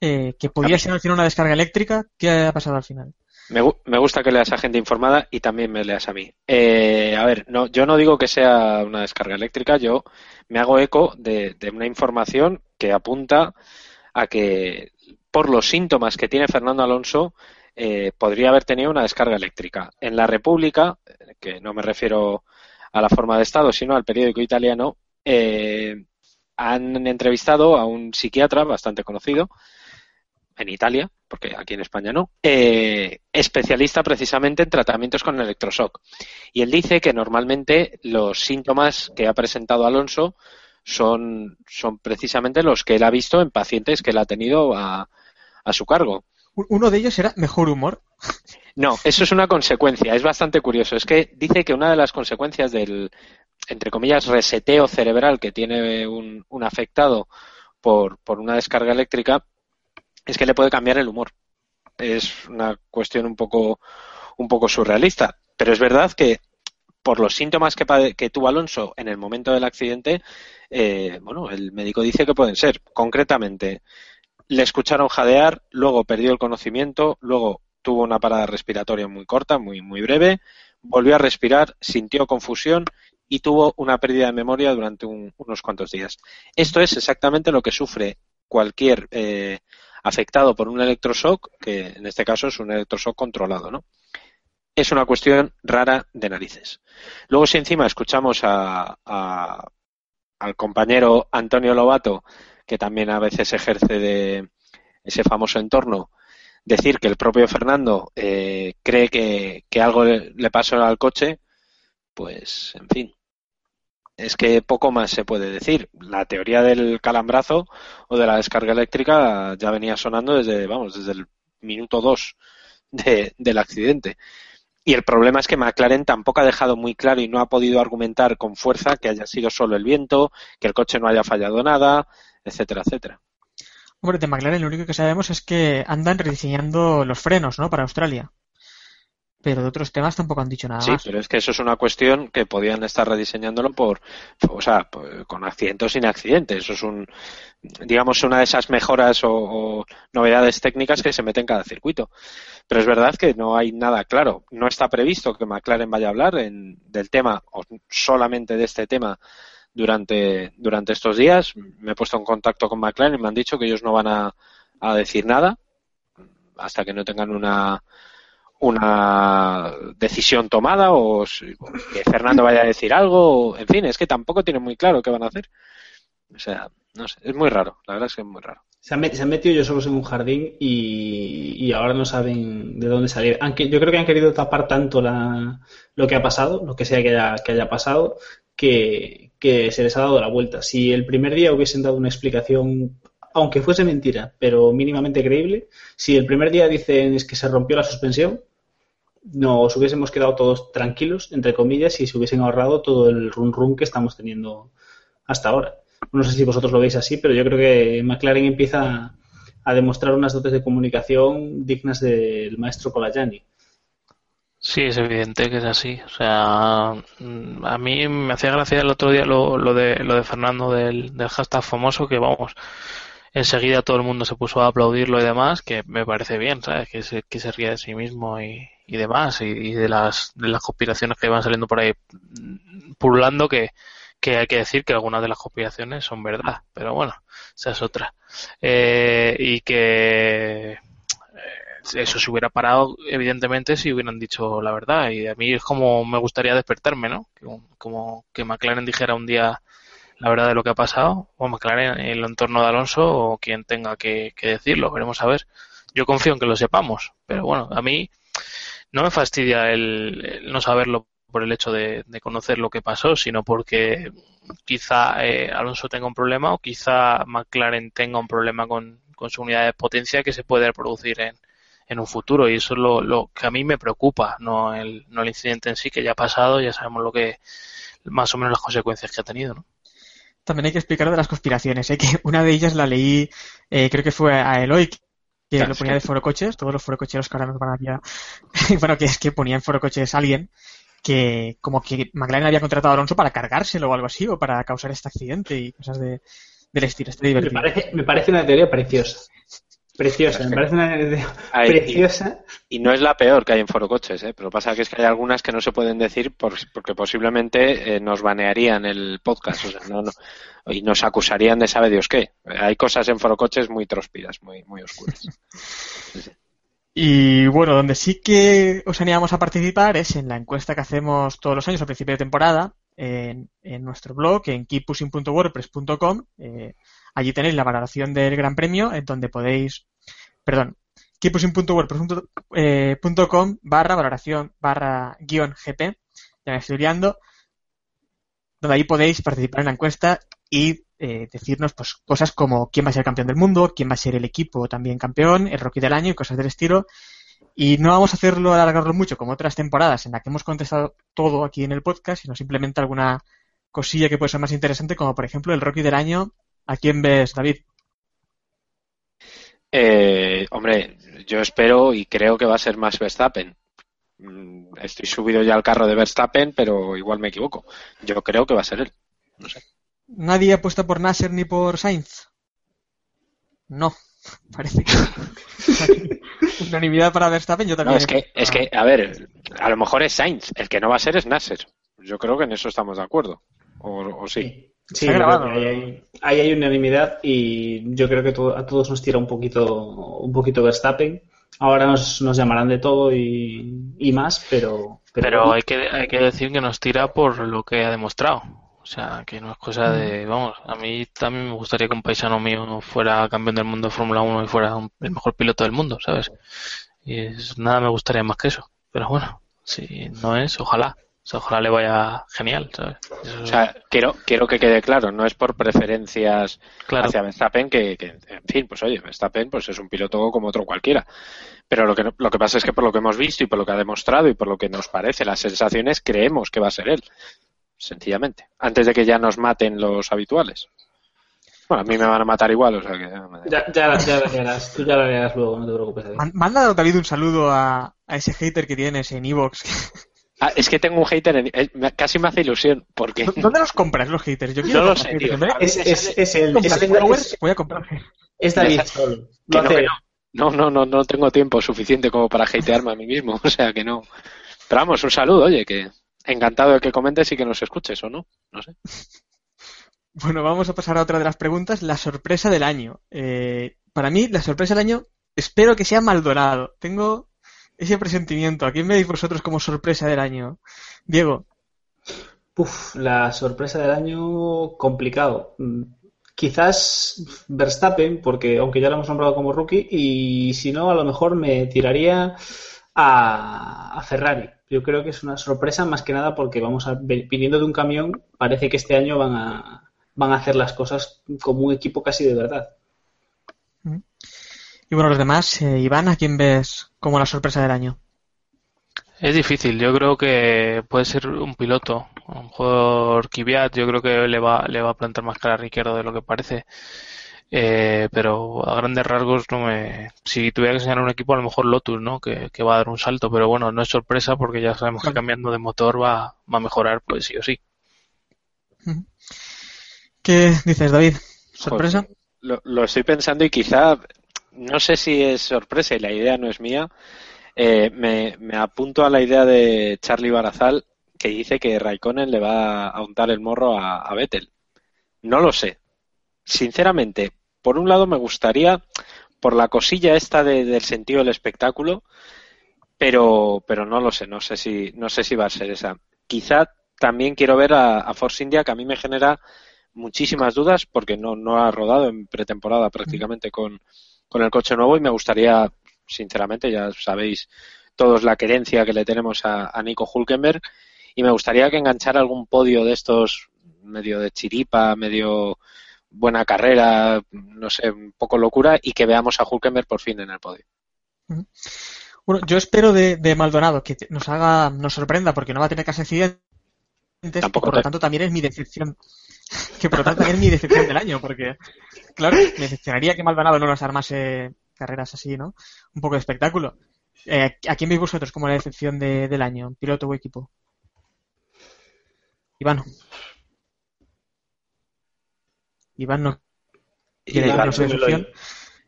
eh, que podría ser al final una descarga eléctrica, ¿qué ha pasado al final? Me, me, gusta que leas a gente informada y también me leas a mí. Eh, a ver, no, yo no digo que sea una descarga eléctrica, yo me hago eco de, una información que apunta a que por los síntomas que tiene Fernando Alonso eh, podría haber tenido una descarga eléctrica. En la República, que no me refiero a la forma de Estado, sino al periódico italiano, eh, han entrevistado a un psiquiatra bastante conocido en Italia, porque aquí en España no, eh, especialista precisamente en tratamientos con electroshock. Y él dice que normalmente los síntomas que ha presentado Alonso son, son precisamente los que él ha visto en pacientes que él ha tenido a, a su cargo. Uno de ellos era mejor humor. No, eso es una consecuencia, es bastante curioso. Es que dice que una de las consecuencias del, entre comillas, reseteo cerebral que tiene un, un afectado por, por una descarga eléctrica es que le puede cambiar el humor. Es una cuestión un poco, un poco surrealista. Pero es verdad que por los síntomas que, que tuvo Alonso en el momento del accidente, eh, bueno, el médico dice que pueden ser. Concretamente, le escucharon jadear, luego perdió el conocimiento, luego tuvo una parada respiratoria muy corta, muy, muy breve, volvió a respirar, sintió confusión y tuvo una pérdida de memoria durante unos cuantos días. Esto es exactamente lo que sufre cualquier eh, afectado por un electroshock, que en este caso es un electroshock controlado, ¿no? Es una cuestión rara de narices. Luego, si encima escuchamos a, al compañero Antonio Lobato, que también a veces ejerce de ese famoso entorno, decir que el propio Fernando eh, cree que, que algo le pasó al coche, pues, en fin, es que poco más se puede decir. La teoría del calambrazo o de la descarga eléctrica ya venía sonando desde, vamos, desde el minuto 2 del accidente. Y el problema es que McLaren tampoco ha dejado muy claro y no ha podido argumentar con fuerza que haya sido solo el viento, que el coche no haya fallado nada, etcétera, etcétera. Hombre, de McLaren lo único que sabemos es que andan rediseñando los frenos, ¿no? Para Australia pero de otros temas tampoco han dicho nada sí, pero es que eso es una cuestión que podían estar rediseñándolo por, o sea, con accidentes o sin accidentes. Eso es un, digamos, una de esas mejoras o, novedades técnicas que se meten en cada circuito. Pero es verdad que no hay nada claro. No está previsto que McLaren vaya a hablar del tema o solamente de este tema durante, durante estos días. Me he puesto en contacto con McLaren y me han dicho que ellos no van a, a decir nada hasta que no tengan una una decisión tomada o que Fernando vaya a decir algo. en fin, es que tampoco tiene muy claro qué van a hacer. O sea, no sé, es muy raro, la verdad es que es muy raro. Se han, metido ellos solos en un jardín y, ahora no saben de dónde salir. Aunque yo creo que han querido tapar tanto la, lo que ha pasado, lo que sea que haya, que haya pasado, que, que se les ha dado la vuelta. Si el primer día hubiesen dado una explicación aunque fuese mentira, pero mínimamente creíble, si el primer día dicen es que se rompió la suspensión, nos hubiésemos quedado todos tranquilos, entre comillas, y se hubiesen ahorrado todo el run run que estamos teniendo hasta ahora. No sé si vosotros lo veis así, pero yo creo que McLaren empieza a demostrar unas dotes de comunicación dignas del maestro Colayani. Sí, es evidente que es así. O sea, a mí me hacía gracia el otro día lo, lo de, lo de Fernando del, del hashtag famoso, que vamos, enseguida todo el mundo se puso a aplaudirlo y demás, que me parece bien, ¿sabes? Que se, que se ría de sí mismo y, y demás, y, de, las, de las conspiraciones que van saliendo por ahí pululando, que, que hay que decir que algunas de las conspiraciones son verdad, pero bueno, esa es otra. Eh, y que, eh, eso se hubiera parado, evidentemente, si hubieran dicho la verdad. Y a mí es como me gustaría despertarme, ¿no? Como que McLaren dijera un día la verdad de lo que ha pasado, o McLaren en el entorno de Alonso, o quien tenga que, decirlo, veremos a ver. Yo confío en que lo sepamos, pero bueno, a mí no me fastidia el, no saberlo por el hecho de, conocer lo que pasó, sino porque quizá eh, Alonso tenga un problema o quizá McLaren tenga un problema con, con su unidad de potencia que se puede producir en, en un futuro y eso es lo, lo, que a mí me preocupa, no el, no el incidente en sí que ya ha pasado, ya sabemos lo que más o menos las consecuencias que ha tenido, ¿no? También hay que explicar de las conspiraciones, ¿eh? que una de ellas la leí, eh, creo que fue a Eloy, que lo ponía de foro coches, todos los forococheros que ahora nos van a bueno, que es que ponía en foro coches alguien que como que McLaren había contratado a Alonso para cargárselo o algo así, o para causar este accidente y cosas de, del estilo. Me parece, me parece una teoría preciosa. Preciosa, me parece una idea preciosa. Y, no es la peor que hay en Foro Coches, ¿eh? pero pasa que es que hay algunas que no se pueden decir porque posiblemente eh, nos banearían el podcast o sea, no, no, y nos acusarían de sabe Dios qué. Hay cosas en Foro Coches muy tróspidas, muy, muy oscuras. Y bueno, donde sí que os animamos a participar es en la encuesta que hacemos todos los años a principio de temporada en, nuestro blog, en keeppushing.wordpress.com. Eh, allí tenéis la valoración del Gran Premio, en donde podéis, perdón, keeppushing.wordpress.com barra valoración barra guion GP, ya me estoy liando, donde ahí podéis participar en la encuesta y eh, decirnos pues cosas como quién va a ser campeón del mundo, quién va a ser el equipo también campeón, el rookie del año y cosas del estilo. Y no vamos a hacerlo alargarlo mucho como otras temporadas en las que hemos contestado todo aquí en el podcast, sino simplemente alguna cosilla que puede ser más interesante, como por ejemplo el rookie del año. ¿A quién ves, David? Eh, hombre, yo espero y creo que va a ser más Verstappen. Mm, estoy subido ya al carro de Verstappen, pero igual me equivoco. Yo creo que va a ser él. No sé. ¿Nadie apuesta por Nasser ni por Sainz? No, parece que. Unanimidad para Verstappen, yo también. No, es que, es que, a ver, a lo mejor es Sainz, el que no va a ser es Nasser. Yo creo que en eso estamos de acuerdo. O, sí. Sí, ahí, hay, unanimidad y yo creo que a todos nos tira un poquito, un poquito Verstappen. Ahora nos, nos llamarán de todo y, y más, pero. Pero, hay, que, hay que decir que nos tira por lo que ha demostrado. O sea, que no es cosa de, mm. vamos, a mí también me gustaría que un paisano mío fuera campeón del mundo de Fórmula 1 y fuera el mejor piloto del mundo, ¿sabes? Y es, nada me gustaría más que eso. Pero bueno, si no es, ojalá. Sea, ojalá le vaya genial, ¿sabes? O sea, quiero, quiero que quede claro, no es por preferencias hacia Verstappen, que, que, en fin, pues oye, Verstappen pues es un piloto como otro cualquiera. Pero lo que, lo que pasa es que por lo que hemos visto y por lo que ha demostrado y por lo que nos parece, las sensaciones, creemos que va a ser él sencillamente, antes de que ya nos maten los habituales. Bueno, a mí me van a matar igual, o sea que... Ya, ya, ya lo harás, tú ya lo harás luego, no te preocupes. Manda, David, un saludo a, a ese hater que tienes en Evox. Ah, es que tengo un hater, en, eh, casi me hace ilusión, porque... ¿Dónde los compras los haters? Yo quiero no lo sé, tío. Es, es, es, el... voy a comprar. Es David solo. No, no, no, no, no tengo tiempo suficiente como para hatearme a mí mismo, o sea que no. Pero vamos, un saludo, oye, que encantado de que comentes y que nos escuches o no. No sé. Bueno, vamos a pasar a otra de las preguntas, la sorpresa del año. Eh, para mí, la sorpresa del año, espero que sea Maldonado. Tengo ese presentimiento. ¿A quién veis vosotros como sorpresa del año? Diego. Uf, la sorpresa del año complicado. Mm, quizás Verstappen, porque aunque ya lo hemos nombrado como rookie, y si no, a lo mejor me tiraría a Ferrari yo creo que es una sorpresa más que nada porque vamos a viniendo de un camión, parece que este año van a, van a hacer las cosas como un equipo casi de verdad. Y bueno, los demás, eh, Iván, ¿a quién ves como la sorpresa del año? Es difícil, yo creo que puede ser un piloto. A lo mejor Kvyat yo creo que le va, le va a plantar más cara a Riquero de lo que parece. Eh, pero a grandes rasgos no me. Si tuviera que enseñar un equipo, a lo mejor Lotus, ¿no? Que, va a dar un salto, pero bueno, no es sorpresa porque ya sabemos que cambiando de motor va, va a mejorar, pues sí o sí. ¿Qué dices, David? ¿Sorpresa? lo, estoy pensando y quizá, no sé si es sorpresa y la idea no es mía. Eh, me, me, apunto a la idea de Charlie Barazal que dice que Raikkonen le va a untar el morro a, a Vettel. No lo sé. Sinceramente, por un lado me gustaría por la cosilla esta de- del sentido del espectáculo, pero, pero no lo sé, no sé si, no sé si va a ser esa. Quizá también quiero ver a, a Force India, que a mí me genera muchísimas dudas porque no, no ha rodado en pretemporada prácticamente con, con el coche nuevo y me gustaría, sinceramente, ya sabéis todos la querencia que le tenemos a, a Nico Hulkenberg y me gustaría que enganchara algún podio de estos medio de chiripa, medio buena carrera, no sé, un poco locura y que veamos a Hulkenberg por fin en el podio. Bueno, yo espero de, de Maldonado que nos haga, nos sorprenda porque no va a tener casi accidentes y Tampoco por lo tanto también es mi decepción. Que por lo tanto también es mi decepción del año porque, claro, me decepcionaría que Maldonado no nos armase carreras así, ¿no? Un poco de espectáculo. Eh, ¿A quién veis vosotros como la decepción de- del año, piloto o equipo? Iván. Iván no quiere Iván su ha hecho un decepción. Eloy.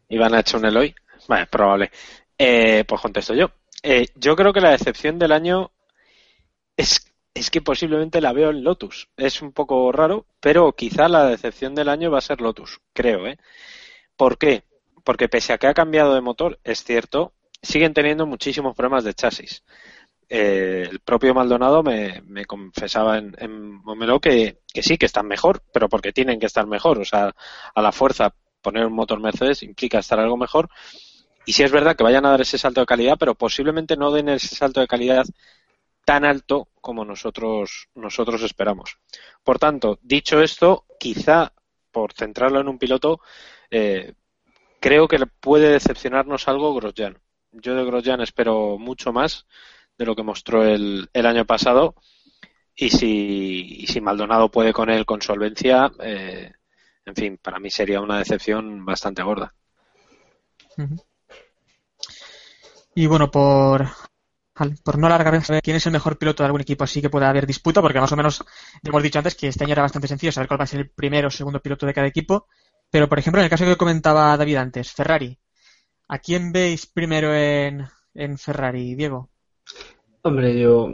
Iván ha hecho un Eloy. Vale, probable. Eh, pues contesto yo. Eh, yo creo que la decepción del año es, es que posiblemente la veo en Lotus. Es un poco raro, pero quizá la decepción del año va a ser Lotus, creo, ¿eh? ¿Por qué? Porque pese a que ha cambiado de motor, es cierto, siguen teniendo muchísimos problemas de chasis. Eh, el propio Maldonado me, confesaba en, en Momelo que, que sí, que están mejor, pero porque tienen que estar mejor. O sea, a la fuerza poner un motor Mercedes implica estar algo mejor. Y sí es verdad que vayan a dar ese salto de calidad, pero posiblemente no den ese salto de calidad tan alto como nosotros, nosotros esperamos. Por tanto, dicho esto, quizá por centrarlo en un piloto, eh, creo que puede decepcionarnos algo Grosjean. Yo de Grosjean espero mucho más de lo que mostró el, año pasado y si, y si Maldonado puede con él con solvencia, eh, en fin, para mí sería una decepción bastante gorda. Y bueno, por, al- por no alargar, quién es el mejor piloto de algún equipo así que pueda haber disputa, porque más o menos hemos dicho antes que este año era bastante sencillo saber cuál va a ser el primero o segundo piloto de cada equipo. Pero, por ejemplo, en el caso que comentaba David antes, Ferrari. ¿A quién veis primero en, en Ferrari, Diego? Hombre, yo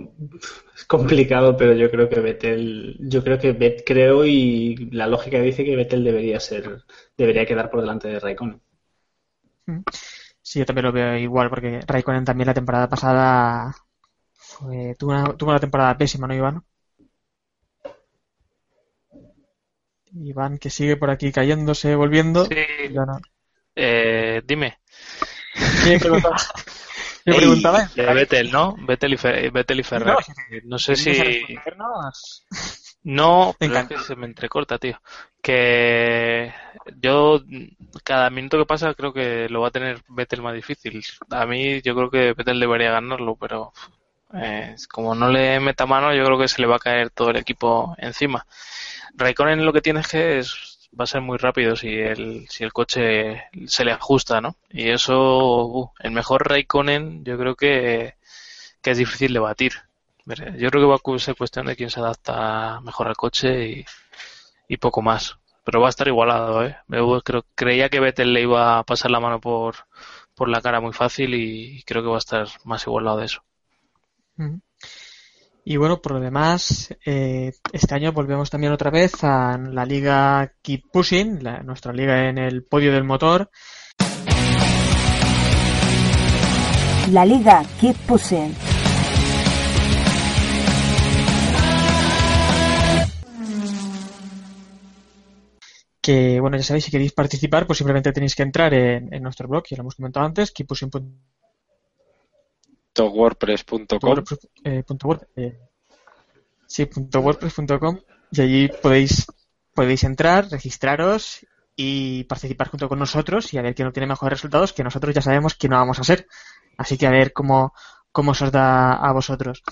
es complicado, pero yo creo que Vettel, yo creo que Bet, creo y la lógica dice que Vettel debería ser, debería quedar por delante de Raikkonen. Sí, yo también lo veo igual, porque Raikkonen también la temporada pasada fue, tuvo, una, tuvo una temporada pésima, ¿no, Iván? Iván que sigue por aquí cayéndose, volviendo. Sí. No. Eh, dime. Me preguntaba. Ey, preguntaba. de Vettel, ¿no? Vettel y, Fe- Vettel y Ferrari. No, No sé si... No, es que se me entrecorta, tío. Que yo cada minuto que pasa creo que lo va a tener Vettel más difícil. A mí yo creo que Vettel debería ganarlo, pero eh, como no le meta mano, yo creo que se le va a caer todo el equipo encima. Raikkonen lo que tiene es que es- va a ser muy rápido si el, si el coche se le ajusta, ¿no? Y eso, uh, el mejor Raikkonen yo creo que, que es difícil de batir. Yo creo que va a ser cuestión de quién se adapta mejor al coche y, y poco más. Pero va a estar igualado, ¿eh? Yo creo, creía que Vettel le iba a pasar la mano por, por la cara muy fácil y creo que va a estar más igualado de eso. Y bueno, por lo demás, eh, este año volvemos también otra vez a la liga Keep Pushing, la- nuestra liga en el podio del motor. La liga Keep Pushing. Que bueno, ya sabéis, si queréis participar, pues simplemente tenéis que entrar en, en nuestro blog, ya lo hemos comentado antes, keeppushing.com. wordpress.com eh, punto word- eh, sí, wordpress.com y allí podéis podéis entrar, registraros y participar junto con nosotros y a ver quién obtiene mejores resultados, que nosotros ya sabemos que no vamos a ser. Así que a ver cómo, cómo se os da a vosotros.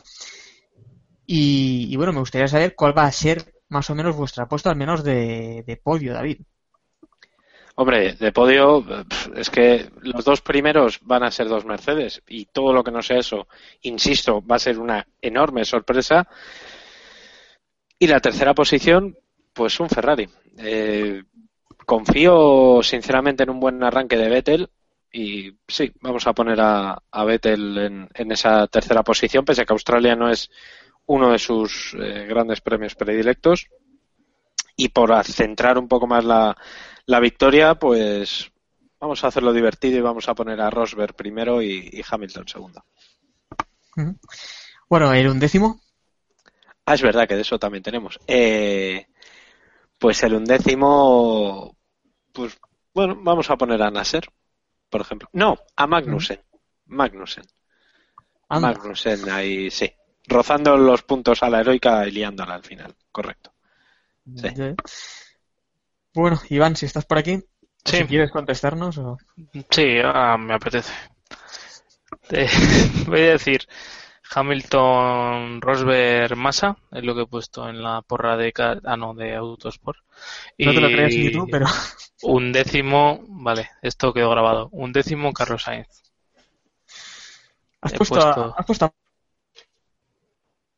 Y, y bueno, me gustaría saber cuál va a ser más o menos vuestra apuesta, al menos de, de podio, David. Hombre, de podio, es que los dos primeros van a ser dos Mercedes y todo lo que no sea eso, insisto, va a ser una enorme sorpresa. Y la tercera posición, pues un Ferrari. Eh, confío sinceramente en un buen arranque de Vettel y sí, vamos a poner a, a Vettel en, en esa tercera posición, pese a que Australia no es uno de sus eh, grandes premios predilectos. Y por centrar un poco más la, la victoria, pues vamos a hacerlo divertido y vamos a poner a Rosberg primero y, y Hamilton segundo. Bueno, el undécimo. Ah, es verdad que de eso también tenemos. Eh, pues el undécimo, pues bueno, vamos a poner a Nasser, por ejemplo. No, a Magnussen. Magnussen. Anda. Magnussen ahí, sí. Rozando los puntos a la heroica y liándola al final. Correcto. Sí. Bueno, Iván, si estás por aquí, Sí. si quieres contestarnos o... Sí, ah, me apetece. Eh, voy a decir Hamilton, Rosberg, Massa, es lo que he puesto en la porra de, ah, no, de Autosport. No te lo Y crees ni tú, pero... Un décimo, vale, esto quedó grabado. Un décimo Carlos Sainz. Has puesto, puesto- a, has puesto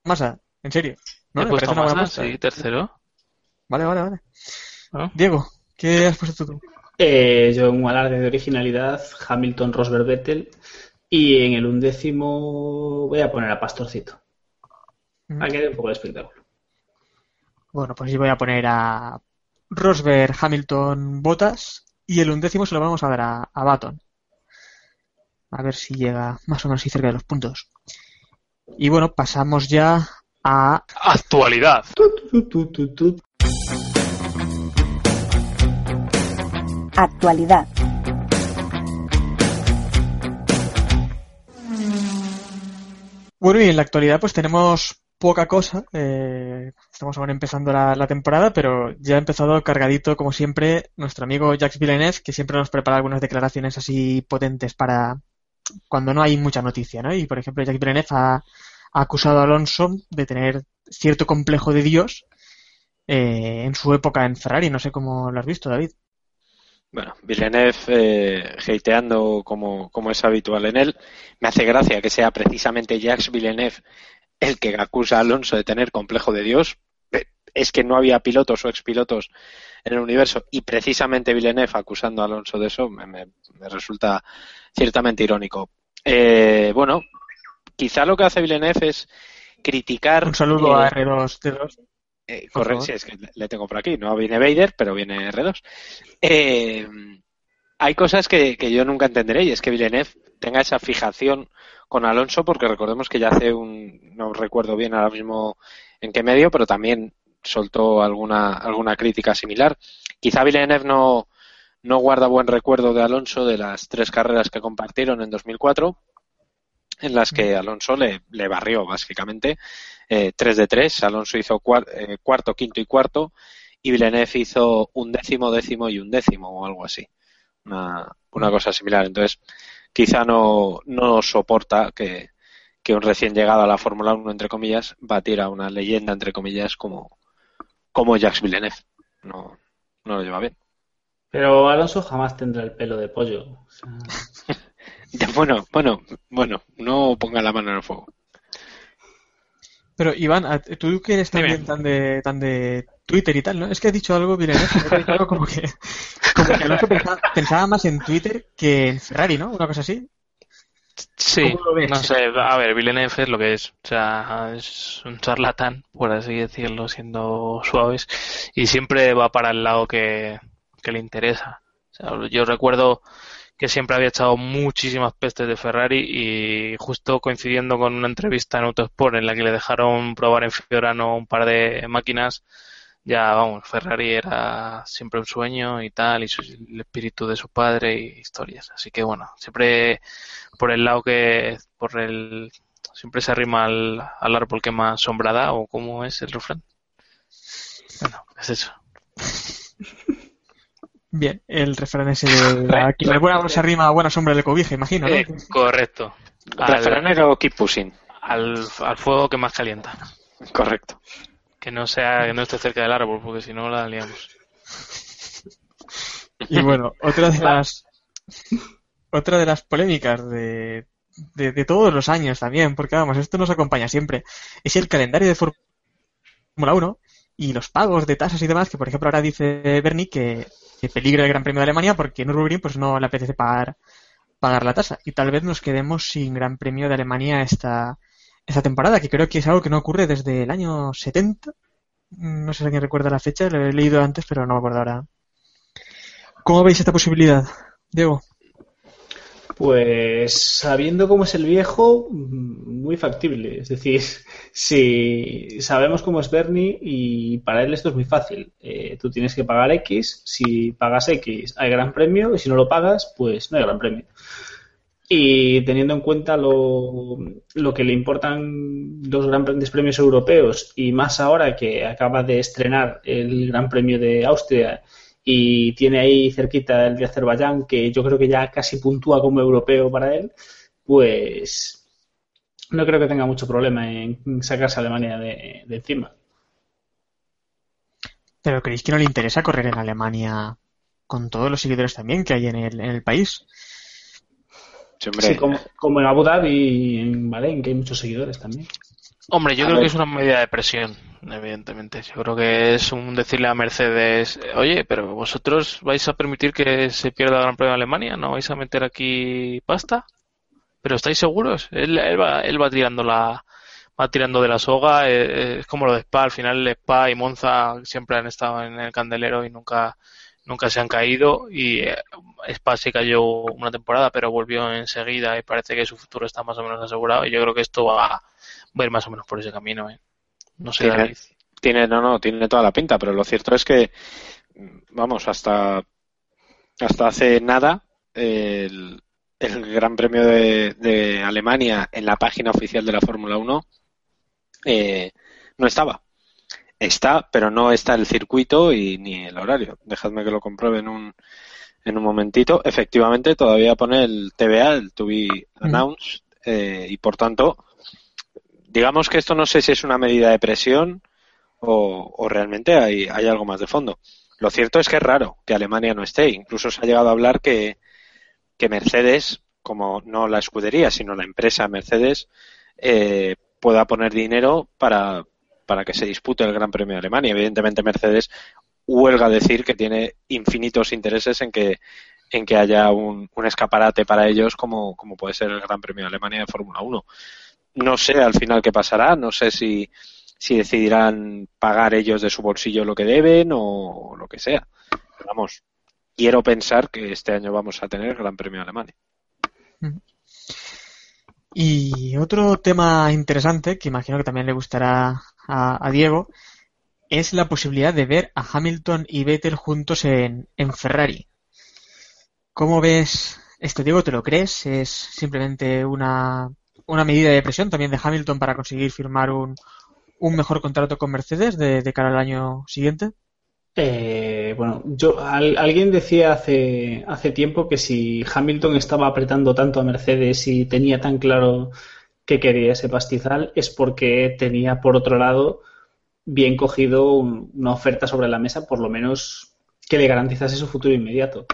a Massa, en serio. ¿No? he puesto sí, tercero. Vale, vale, vale. ¿no? Diego, ¿qué has puesto tú? Eh, yo un alarde de originalidad, Hamilton, Rosberg, Vettel. Y en el undécimo voy a poner a Pastorcito. Mm. Para que dé un poco de espectáculo. Bueno, pues yo voy a poner a Rosberg, Hamilton, Bottas y el undécimo se lo vamos a dar a, a Baton. A ver si llega más o menos así cerca de los puntos. Y bueno, pasamos ya a Actualidad. Tu, tu, tu, tu. Actualidad. Bueno, y en la actualidad pues tenemos poca cosa. eh, estamos ahora empezando la, la temporada, pero ya ha empezado cargadito, como siempre, nuestro amigo Jacques Villeneuve, que siempre nos prepara algunas declaraciones así potentes para cuando no hay mucha noticia, ¿no? Y, por ejemplo, Jacques Villeneuve ha, ha acusado a Alonso de tener cierto complejo de Dios eh, en su época en Ferrari. No sé cómo lo has visto, David. Bueno, Villeneuve eh, hateando como, como es habitual en él. Me hace gracia que sea precisamente Jacques Villeneuve el que acusa a Alonso de tener complejo de Dios. Es que no había pilotos o expilotos en el universo y precisamente Villeneuve acusando a Alonso de eso me, me- me resulta ciertamente irónico. Eh, bueno, quizá lo que hace Villeneuve es criticar. Un saludo eh, a R2D2. eh, correcto, sí, es que le tengo por aquí. No viene Vader, pero viene R2. Eh, hay cosas que, que yo nunca entenderé y es que Villeneuve tenga esa fijación con Alonso, porque recordemos que ya hace un, no recuerdo bien ahora mismo en qué medio, pero también soltó alguna, alguna crítica similar. Quizá Villeneuve no, no guarda buen recuerdo de Alonso de las tres carreras que compartieron en 2004, en las que Alonso le, le barrió básicamente eh, 3 de 3. Alonso hizo cuar- eh, cuarto, quinto y cuarto, y Villeneuve hizo un décimo, décimo y un décimo o algo así. Una, una cosa similar. Entonces, quizá no, no soporta que, que un recién llegado a la Fórmula 1, entre comillas, batiera a una leyenda, entre comillas, como, como Jacques Villeneuve. No, no lo lleva bien. Pero Alonso jamás tendrá el pelo de pollo. O sea, Bueno, bueno, bueno, no ponga la mano en el fuego. Pero Iván, a- tú que eres también tan de, tan de Twitter y tal, ¿no? Es que has dicho algo, Villeneuve, que ha dicho algo como que, como que Alonso pensaba, pensaba más en Twitter que en Ferrari, ¿no? Una cosa así. Sí, ¿Cómo lo ves? no sé, a ver, Villeneuve es lo que es, o sea, es un charlatán, por así decirlo, siendo suaves, y siempre va para el lado que, que le interesa. O sea, yo recuerdo que siempre había echado muchísimas pestes de Ferrari y justo coincidiendo con una entrevista en Autosport en la que le dejaron probar en Fiorano un par de máquinas, ya vamos, Ferrari era siempre un sueño y tal, y su- el espíritu de su padre y historias. Así que bueno, siempre por el lado que, por el, siempre se arrima al, al árbol que más sombra da, o cómo es el refrán. Bueno, es eso. Bien, el refrán ese de a quien el buen árbol se arrima a buena sombra le cobija, imagino, ¿no? Eh, correcto. Al, keep pushing. al, al fuego que más calienta. Correcto. Que no sea, que no esté cerca del árbol, porque si no la liamos. Y bueno, otra de las otra de las polémicas de, de, de todos los años también, porque vamos, esto nos acompaña siempre, es el calendario de Fórmula 1 y los pagos de tasas y demás, que por ejemplo ahora dice Bernie que, que peligra el Gran Premio de Alemania porque Nürburgring pues no le apetece pagar, pagar la tasa. Y tal vez nos quedemos sin Gran Premio de Alemania esta, esta temporada, que creo que es algo que no ocurre desde el año 70. No sé si alguien recuerda la fecha, lo he leído antes, pero no me acuerdo ahora. ¿Cómo veis esta posibilidad Diego. Pues sabiendo cómo es el viejo, mm, muy factible. Es decir, si sabemos cómo es Bernie y para él esto es muy fácil. Eh, tú tienes que pagar X, si pagas X hay gran premio y si no lo pagas, pues no hay gran premio. Y teniendo en cuenta lo, lo que le importan los grandes premios europeos y más ahora que acaba de estrenar el Gran Premio de Austria y tiene ahí cerquita el de Azerbaiyán, que yo creo que ya casi puntúa como europeo para él, pues no creo que tenga mucho problema en sacarse a Alemania de, encima. ¿Pero creéis que no le interesa correr en Alemania con todos los seguidores también que hay en el, en el país? Sí, como, como, en Abu Dhabi y en Bahrein, que hay muchos seguidores también. Hombre, yo creo que es una medida de presión, evidentemente. Yo creo que es un decirle a Mercedes, oye, pero vosotros vais a permitir que se pierda el Gran Premio de Alemania, ¿no vais a meter aquí pasta? ¿Pero estáis seguros? Él, va, él va tirando la va tirando de la soga, eh, eh, es como lo de Spa, al final Spa y Monza siempre han estado en el candelero y nunca nunca se han caído y eh, Spa se cayó una temporada pero volvió enseguida y parece que su futuro está más o menos asegurado y yo creo que esto va va a ir más o menos por ese camino. ¿eh? No sé, tiene, tiene, no, no, tiene toda la pinta, pero lo cierto es que, vamos, hasta, hasta hace nada, el, el Gran Premio de, de, Alemania en la página oficial de la Fórmula 1 eh, no estaba. Está, pero no está el circuito y ni el horario. Dejadme que lo compruebe en un, en un momentito. Efectivamente, todavía pone el TVA, el To Be Announced, eh, y por tanto, digamos que esto no sé si es una medida de presión o, realmente hay, algo más de fondo. Lo cierto es que es raro que Alemania no esté. Incluso se ha llegado a hablar que, Mercedes, como no la escudería, sino la empresa Mercedes, eh, pueda poner dinero para, para que se dispute el Gran Premio de Alemania. Evidentemente Mercedes huelga decir que tiene infinitos intereses en que en que haya un, escaparate para ellos como, como puede ser el Gran Premio de Alemania de Fórmula 1. No sé al final qué pasará, no sé si, si decidirán pagar ellos de su bolsillo lo que deben o lo que sea. vamos, quiero pensar que este año vamos a tener el Gran Premio de Alemania. Y otro tema interesante, que imagino que también le gustará a, Diego, es la posibilidad de ver a Hamilton y Vettel juntos en, en Ferrari. ¿Cómo ves esto, Diego? ¿Te lo crees? ¿Es simplemente una una medida de presión también de Hamilton para conseguir firmar un, un mejor contrato con Mercedes de, cara al año siguiente? Eh, bueno, yo alguien decía hace, hace tiempo que si Hamilton estaba apretando tanto a Mercedes y tenía tan claro que quería ese pastizal es porque tenía por otro lado bien cogido una oferta sobre la mesa, por lo menos que le garantizase su futuro inmediato.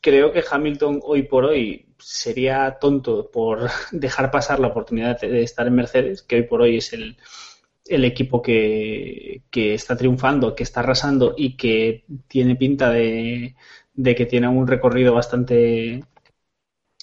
Creo que Hamilton hoy por hoy sería tonto por dejar pasar la oportunidad de estar en Mercedes, que hoy por hoy es el, el equipo que, está triunfando, que está arrasando y que tiene pinta de, que tiene un recorrido bastante,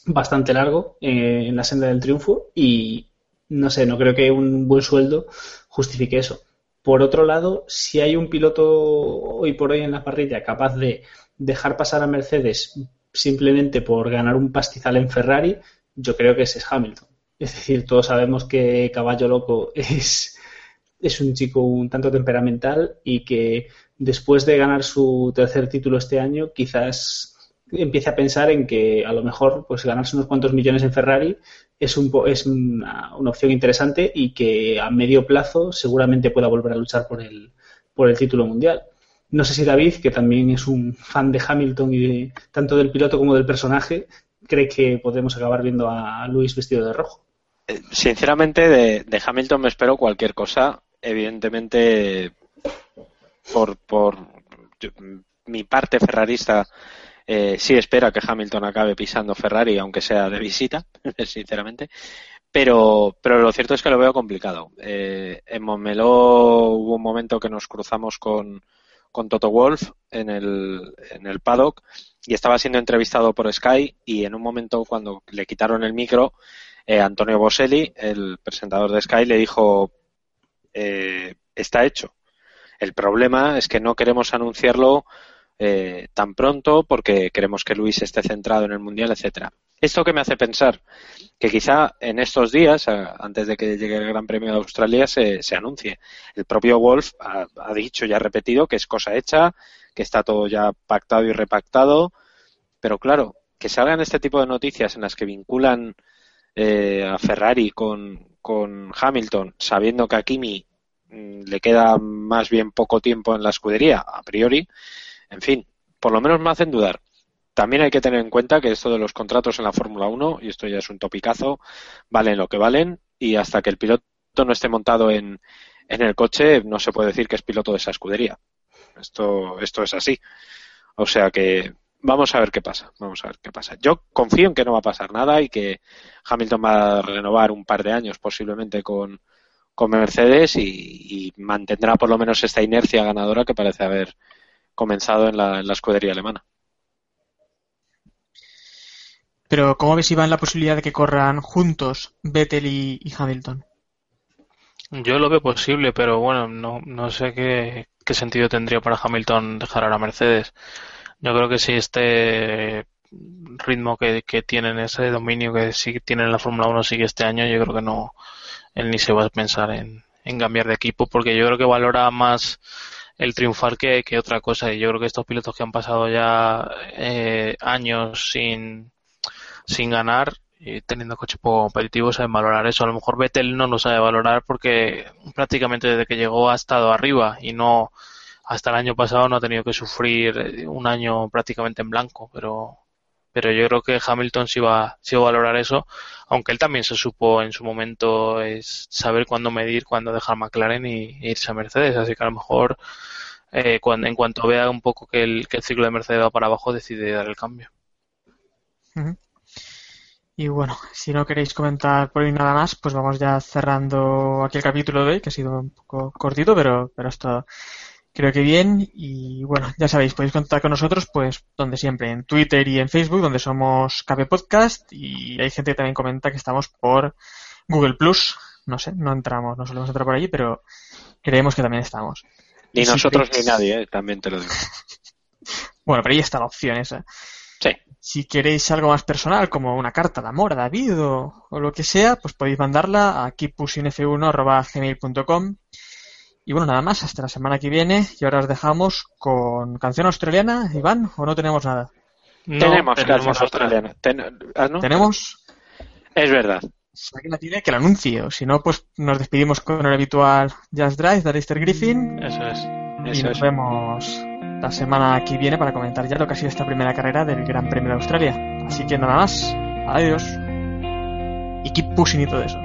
bastante largo eh, en la senda del triunfo y no sé, no creo que un buen sueldo justifique eso. Por otro lado, si hay un piloto hoy por hoy en la parrilla capaz de dejar pasar a Mercedes simplemente por ganar un pastizal en Ferrari, yo creo que ese es Hamilton. Es decir, todos sabemos que Caballo Loco es, es un chico un tanto temperamental y que después de ganar su tercer título este año, quizás empiece a pensar en que a lo mejor pues ganarse unos cuantos millones en Ferrari es, un, es una, una, opción interesante y que a medio plazo seguramente pueda volver a luchar por el, por el título mundial. No sé si David, que también es un fan de Hamilton y tanto del piloto como del personaje, cree que podemos acabar viendo a Luis vestido de rojo. Eh, sinceramente, de, Hamilton me espero cualquier cosa. Evidentemente, por, por mi parte ferrarista, eh, sí espera que Hamilton acabe pisando Ferrari, aunque sea de visita, sinceramente. Pero, pero lo cierto es que lo veo complicado. Eh, en Montmeló hubo un momento que nos cruzamos con, con Toto Wolf en el, en el paddock y estaba siendo entrevistado por Sky y en un momento cuando le quitaron el micro, eh, Antonio Boselli, el presentador de Sky, le dijo, eh, está hecho. El problema es que no queremos anunciarlo eh, tan pronto porque queremos que Luis esté centrado en el Mundial, etcétera. Esto que me hace pensar que quizá en estos días, antes de que llegue el Gran Premio de Australia, se, se anuncie. El propio Wolf ha, ha, dicho y ha repetido que es cosa hecha, que está todo ya pactado y repactado, pero claro, que salgan este tipo de noticias en las que vinculan eh, a Ferrari con, con Hamilton, sabiendo que a Kimi mm, le queda más bien poco tiempo en la escudería, a priori, en fin, por lo menos me hacen dudar. También hay que tener en cuenta que esto de los contratos en la Fórmula 1, y esto ya es un topicazo, valen lo que valen y hasta que el piloto no esté montado en, en el coche no se puede decir que es piloto de esa escudería. Esto, esto es así. O sea que vamos a ver qué pasa. Vamos a ver qué pasa. Yo confío en que no va a pasar nada y que Hamilton va a renovar un par de años posiblemente con, con Mercedes y, y, mantendrá por lo menos esta inercia ganadora que parece haber comenzado en la, en la escudería alemana. Pero ¿cómo ves, Iván, la posibilidad de que corran juntos Vettel y, y Hamilton? Yo lo veo posible, pero bueno, no, no sé qué, qué sentido tendría para Hamilton dejar ahora Mercedes. Yo creo que si este ritmo que, que tienen, ese dominio que sí tienen en la Fórmula 1 sigue este año, yo creo que no, él ni se va a pensar en, en cambiar de equipo porque yo creo que valora más el triunfar que, que, otra cosa y yo creo que estos pilotos que han pasado ya eh, años sin, sin ganar y teniendo coches poco competitivos saben valorar eso. A lo mejor Vettel no lo sabe valorar porque prácticamente desde que llegó ha estado arriba y no hasta el año pasado no ha tenido que sufrir un año prácticamente en blanco, pero pero yo creo que Hamilton sí va, sí va a valorar eso, aunque él también se supo en su momento es saber cuándo medir, cuándo dejar McLaren y, e irse a Mercedes, así que a lo mejor eh, cuando, en cuanto vea un poco que el, que el ciclo de Mercedes va para abajo decide dar el cambio. Y bueno, si no queréis comentar por hoy nada más, pues vamos ya cerrando aquí el capítulo de hoy, que ha sido un poco cortito, pero, pero esto creo que bien. Y bueno, ya sabéis, podéis contactar con nosotros, pues donde siempre, en Twitter y en Facebook, donde somos KB Podcast. Y hay gente que también comenta que estamos por Google Plus. No sé, no entramos, no solemos entrar por allí, pero creemos que también estamos. Ni y nosotros si ni nadie, ¿eh? también te lo digo. bueno, pero ahí está la opción esa. Sí. Si queréis algo más personal, como una carta de amor a David o, o lo que sea, pues podéf mandarla a keeppushingf1.gmail.com y bueno, nada más, hasta la semana que viene. Y ahora os dejamos con canción australiana, Iván, ¿o no tenemos nada? No, tenemos, tenemos canción australiana. Ten, ¿ah, no? ¿Tenemos? Es verdad. Si alguien la tiene, que la anuncie. O si no, pues nos despedimos con el habitual Just Drive de Alistair Griffin. Eso es. Y nos es. vemos la semana que viene para comentar ya lo que ha sido esta primera carrera del Gran Premio de Australia. Así que nada más. Adiós. Y keep pushing y todo eso.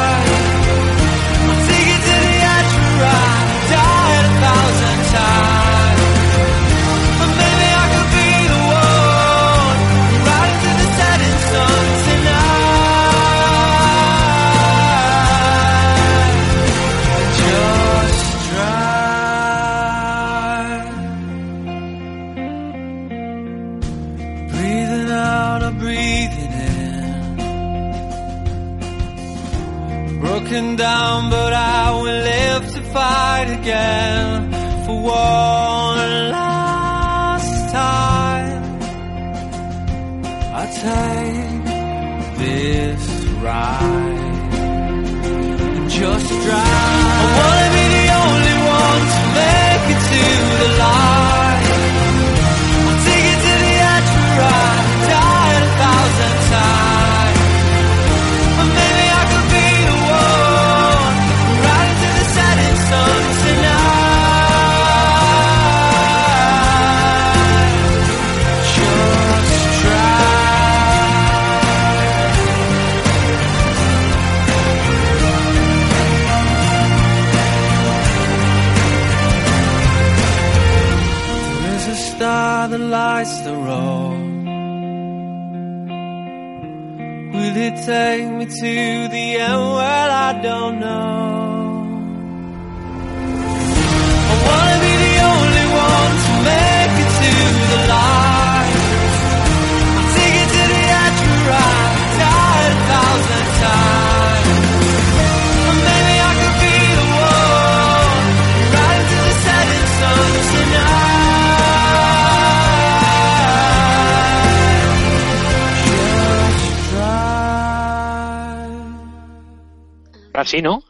Broken down, but I will live to fight again for one last time. I take tonight. Ahora sí, ¿no?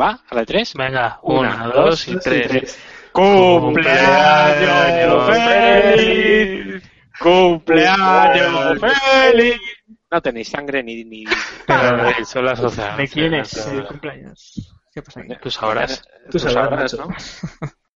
¿Va? ¿A la 3? Venga, una, dos y tres. ¡Cumpleaños feliz! ¡Cumpleaños feliz! No tenéis sangre ni... ni... Pero son las 12. ¿De quién es el cumpleaños? ¿Qué pasa aquí? Tú sabrás. Tú sabrás, ¿no?